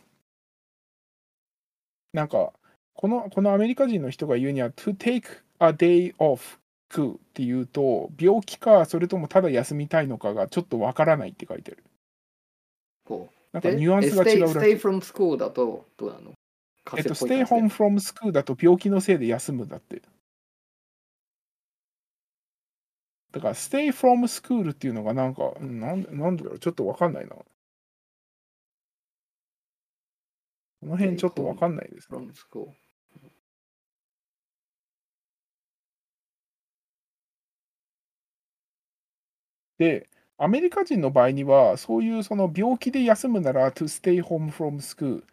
なんか、この、このアメリカ人の人が言うには、to take a day off っていうと、病気か、それともただ休みたいのかがちょっとわからないって書いてある。こう。なんかニュアンスが違うらしい stay。from school だとどうなの？えっと、風 stay home 感 from school だと病気のせいで休むんだって。だから、stay from school っていうのがなんか、うんなんでなんでだろう、ちょっとわかんないな。この辺ちょっとわかんないですじね。で、アメリカ人の場合には、そういうその病気で休むなら to stay home from school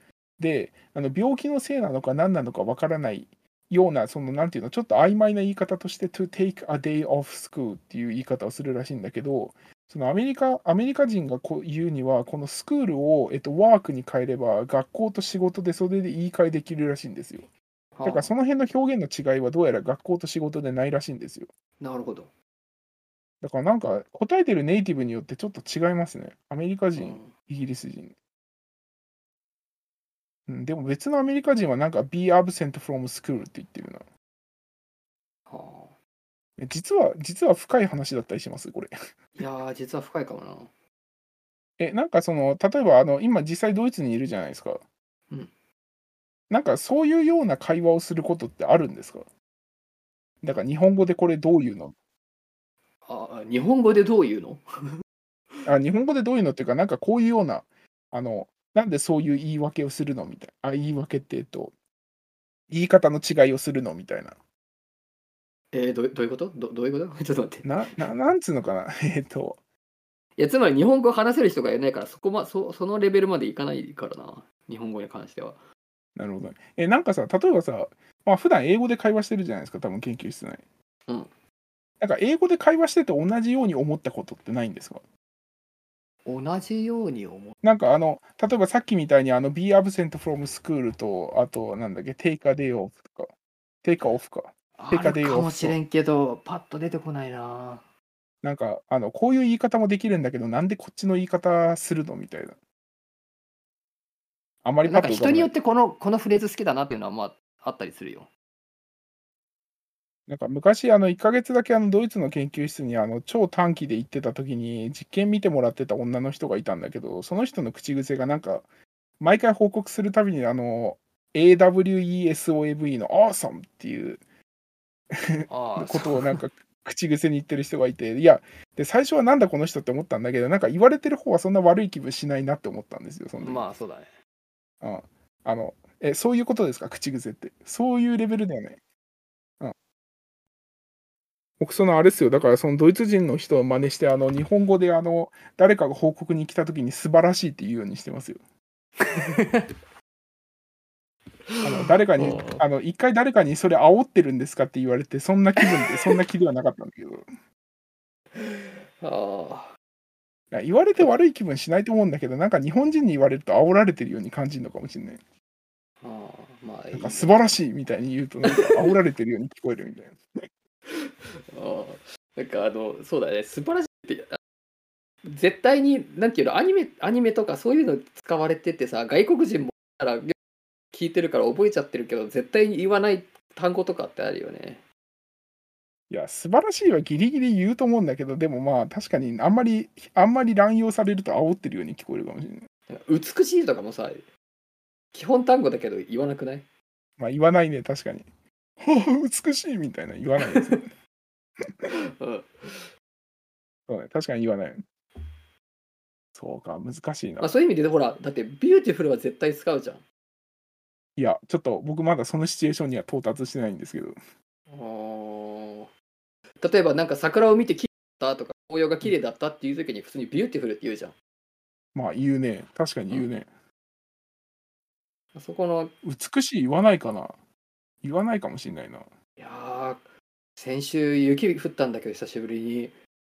で、あの病気のせいなのか何なのかわからないような、そのなんていうの、ちょっと曖昧な言い方として to take a day off school っていう言い方をするらしいんだけど、そのアメリカアメリカ人がこう言うには、このスクールを、えっと、ワークに変えれば、学校と仕事でそれで言い換えできるらしいんですよ。だからその辺の表現の違いはどうやら学校と仕事でないらしいんですよ。なるほど。だからなんか答えてるネイティブによってちょっと違いますね。アメリカ人、うんイギリス人。うん、でも別のアメリカ人はなんか be absent from school って言ってるな。はあ、え実は、実は深い話だったりします、これ。いやー、実は深いかもな。え、なんかその、例えばあの、今実際ドイツにいるじゃないですか。うんなんかそういうような会話をすることってあるんですか？だから日本語でこれどういうの？あ日本語でどう言うの？あ日本語でどういうのっていうか、なんかこういうような、あの、なんでそういう言い訳をするの？みたいな。あ、言い訳って、えっと、言い方の違いをするの？みたいな。えー、どうどういうこと？どどういうこと？ちょっと待って。な、ななんつうのかな？えっと、いや、つまり日本語を話せる人がいないから、そこまそそのレベルまでいかないからな。日本語に関しては。なるほどね。え、なんかさ、例えばさ、まあ普段英語で会話してるじゃないですか、多分研究室内。うん。なんか英語で会話してて同じように思ったことってないんですか？同じように思う。なんかあの、例えばさっきみたいにあの、be absent from school と、あと、なんだっけ、take a day off とか、take a off か。あてかでよるかもしれんけど、パッと出てこないな。なんか、あの、こういう言い方もできるんだけど、なんでこっちの言い方するのみたいな。あんまりなんかパッとない人によってこのこのフレーズ好きだなっていうのはまああったりするよ。なんか昔、あの、1ヶ月だけあの、ドイツの研究室にあの、超短期で行ってた時に、実験見てもらってた女の人がいたんだけど、その人の口癖がなんか、毎回報告するたびに、あの、AWESOAV の Awesome っていうことをなんか口癖に言ってる人がいて、いや、で、最初はなんだこの人って思ったんだけど、なんか言われてる方はそんな悪い気分しないなって思ったんですよ、その時まあそうだね。うん。あの、え、そういうことですか、口癖って。そういうレベルだよね。うん。僕、そのあれですよ、だからそのドイツ人の人を真似して、あの、日本語であの、誰かが報告に来た時に素晴らしいって言うようにしてますよ。あの誰かにあの、一回誰かにそれ煽ってるんですか？って言われて、そんな気分で、そんな気ではなかったんだけど、いあや言われて悪い気分しないと思うんだけど、なんか日本人に言われると煽られてるように感じるのかもしれない。あ、まあいなんいか素晴らしいみたいに言うと、なんか煽られてるように聞こえるみたいな。あ あなんかあのそうだね素晴らしいってあ絶対になんていうのアニメアニメとかそういうの使われててさ外国人もから聞いてるから覚えちゃってるけど絶対に言わない単語とかってあるよねいや、素晴らしいはギリギリ言うと思うんだけど、でもまあ確かにあんまり、あんまり乱用されると煽ってるように聞こえるかもしれない。美しいとかもさ基本単語だけど言わなくない？まあ言わないね、確かに。はあ、美しいみたいな言わないですよね。うんそうね、確かに言わない。そうか、難しいなまあ、。そういう意味でほらだって beautiful は絶対使うじゃんいや、ちょっと僕まだそのシチュエーションには到達してないんですけど。例えばなんか桜を見て綺麗だったとか紅葉が綺麗だったっていう時に普通に beautiful って言うじゃんまあ言うね。確かに言うね。そこの美しい言わないかな。言わないかもしれないな。いやー先週雪降ったんだけど久しぶりに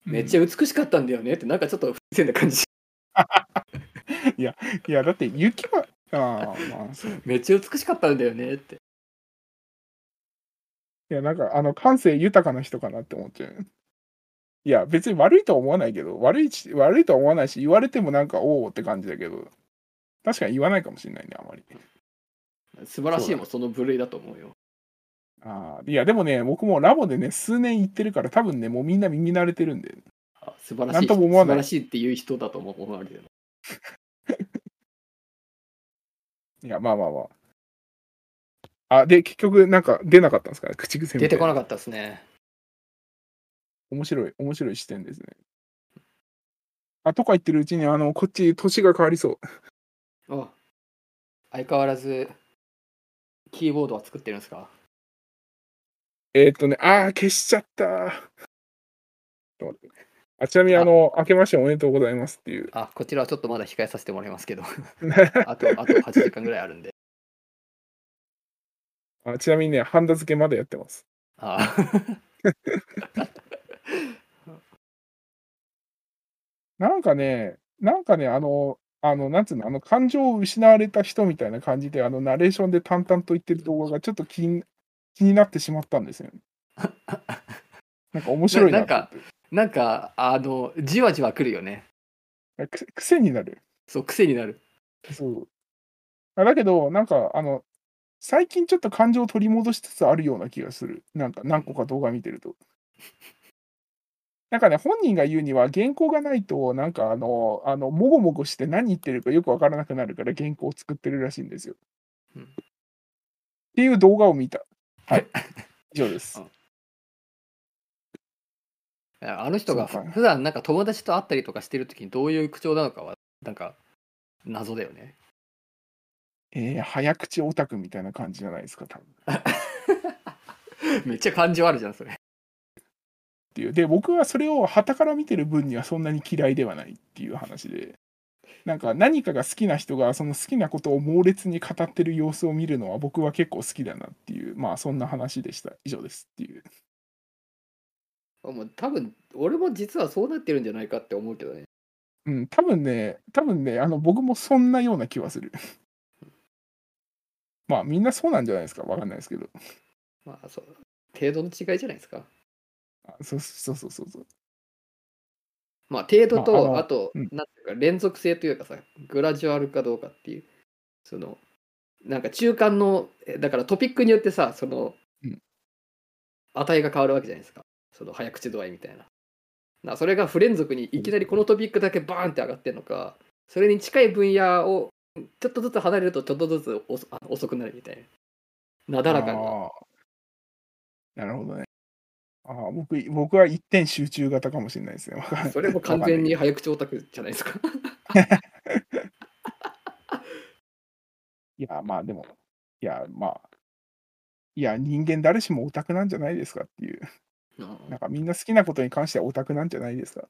めっゃ、ちゃ美しかったんだよねってなんかちょっと不自然な感じ いや、だって雪は、ああ、まあそう。めっちゃ美しかったんだよねっていや、なんか、あの、感性豊かな人かなって思っちゃう。いや、別に悪いとは思わないけど、悪いし、悪いとは思わないし、言われてもなんか、おおって感じだけど、確かに言わないかもしれないね、あまり。素晴らしいもその部類だと思うよああ、いや、でもね、僕もラボでね、数年行ってるから、多分ね、もうみんな耳慣れてるんで、あ素晴らなんしいとも思わない素晴らしいっていう人だと思われてるいや、まあまあまあ。あ、で、結局、なんか出なかったんですか？ね、口癖。出てこなかったですね面白い、面白い視点ですね。あ、とか言ってるうちに、あの、こっち、年が変わりそう。あ相変わらずキーボードは作ってるんですか？えーっとね、あー、消しちゃった。っあちなみに、あの、明けましておめでとうございますっていう。あこちらはちょっとまだ控えさせてもらいますけど あとあと8時間ぐらいあるんであちなみにね、ハンダ付けまだやってます。あ なんかね、なんかね、あの、あの、なんつうの、あの、感情を失われた人みたいな感じで、あの、ナレーションで淡々と言ってる動画がちょっと気に気になってしまったんですよね。なんか面白いなって思ってなんかあのじわじわくるよねく癖になる。そう癖になるそう。あだけど、なんか、あの、最近ちょっと感情を取り戻しつつあるような気がする。なんか、何個か動画見てると。なんかね、本人が言うには、原稿がないと、なんか、あの、あの、もごもごして何言ってるかよくわからなくなるから、原稿を作ってるらしいんですよ。うんっていう動画を見た。はい。以上です。あの人が普段なんか友達と会ったりとかしてる時にどういう口調なのかはなんか謎だよねえー、早口オタクみたいな感じじゃないですか、多分。めっちゃ感情あるじゃんそれっていう。で、僕はそれを傍から見てる分にはそんなに嫌いではないっていう話で、なんか何かが好きな人がその好きなことを猛烈に語ってる様子を見るのは僕は結構好きだなっていう、まあそんな話でした。以上ですっていう。もう多分俺も実はそうなってるんじゃないかって思うけどねうん、多分ね、多分ね、あの僕もそんなような気はする。まあみんなそうなんじゃないですか、わかんないですけど。まあそう程度の違いじゃないですかあそうそうそうそうそう。まあ程度と、まああと、うんなんていうか連続性というかさグラジュアルかどうかっていうそのなんか中間のえだからトピックによってさその、うん値が変わるわけじゃないですかその早口度合いみたいななそれが不連続にいきなりこのトピックだけバーンって上がってるのかそれに近い分野をちょっとずつ離れるとちょっとずつおそあ遅くなるみたいな。なだらかに。ああ。なるほどね。ああ、僕僕は一点集中型かもしれないですね。それも完。全に早口オタクじゃないですか。いや、まあ、でも、いや、まあいや、人間誰しもオタクなんじゃないですかっていう。なんかみんな好きなことに関してはオタクなんじゃないですか。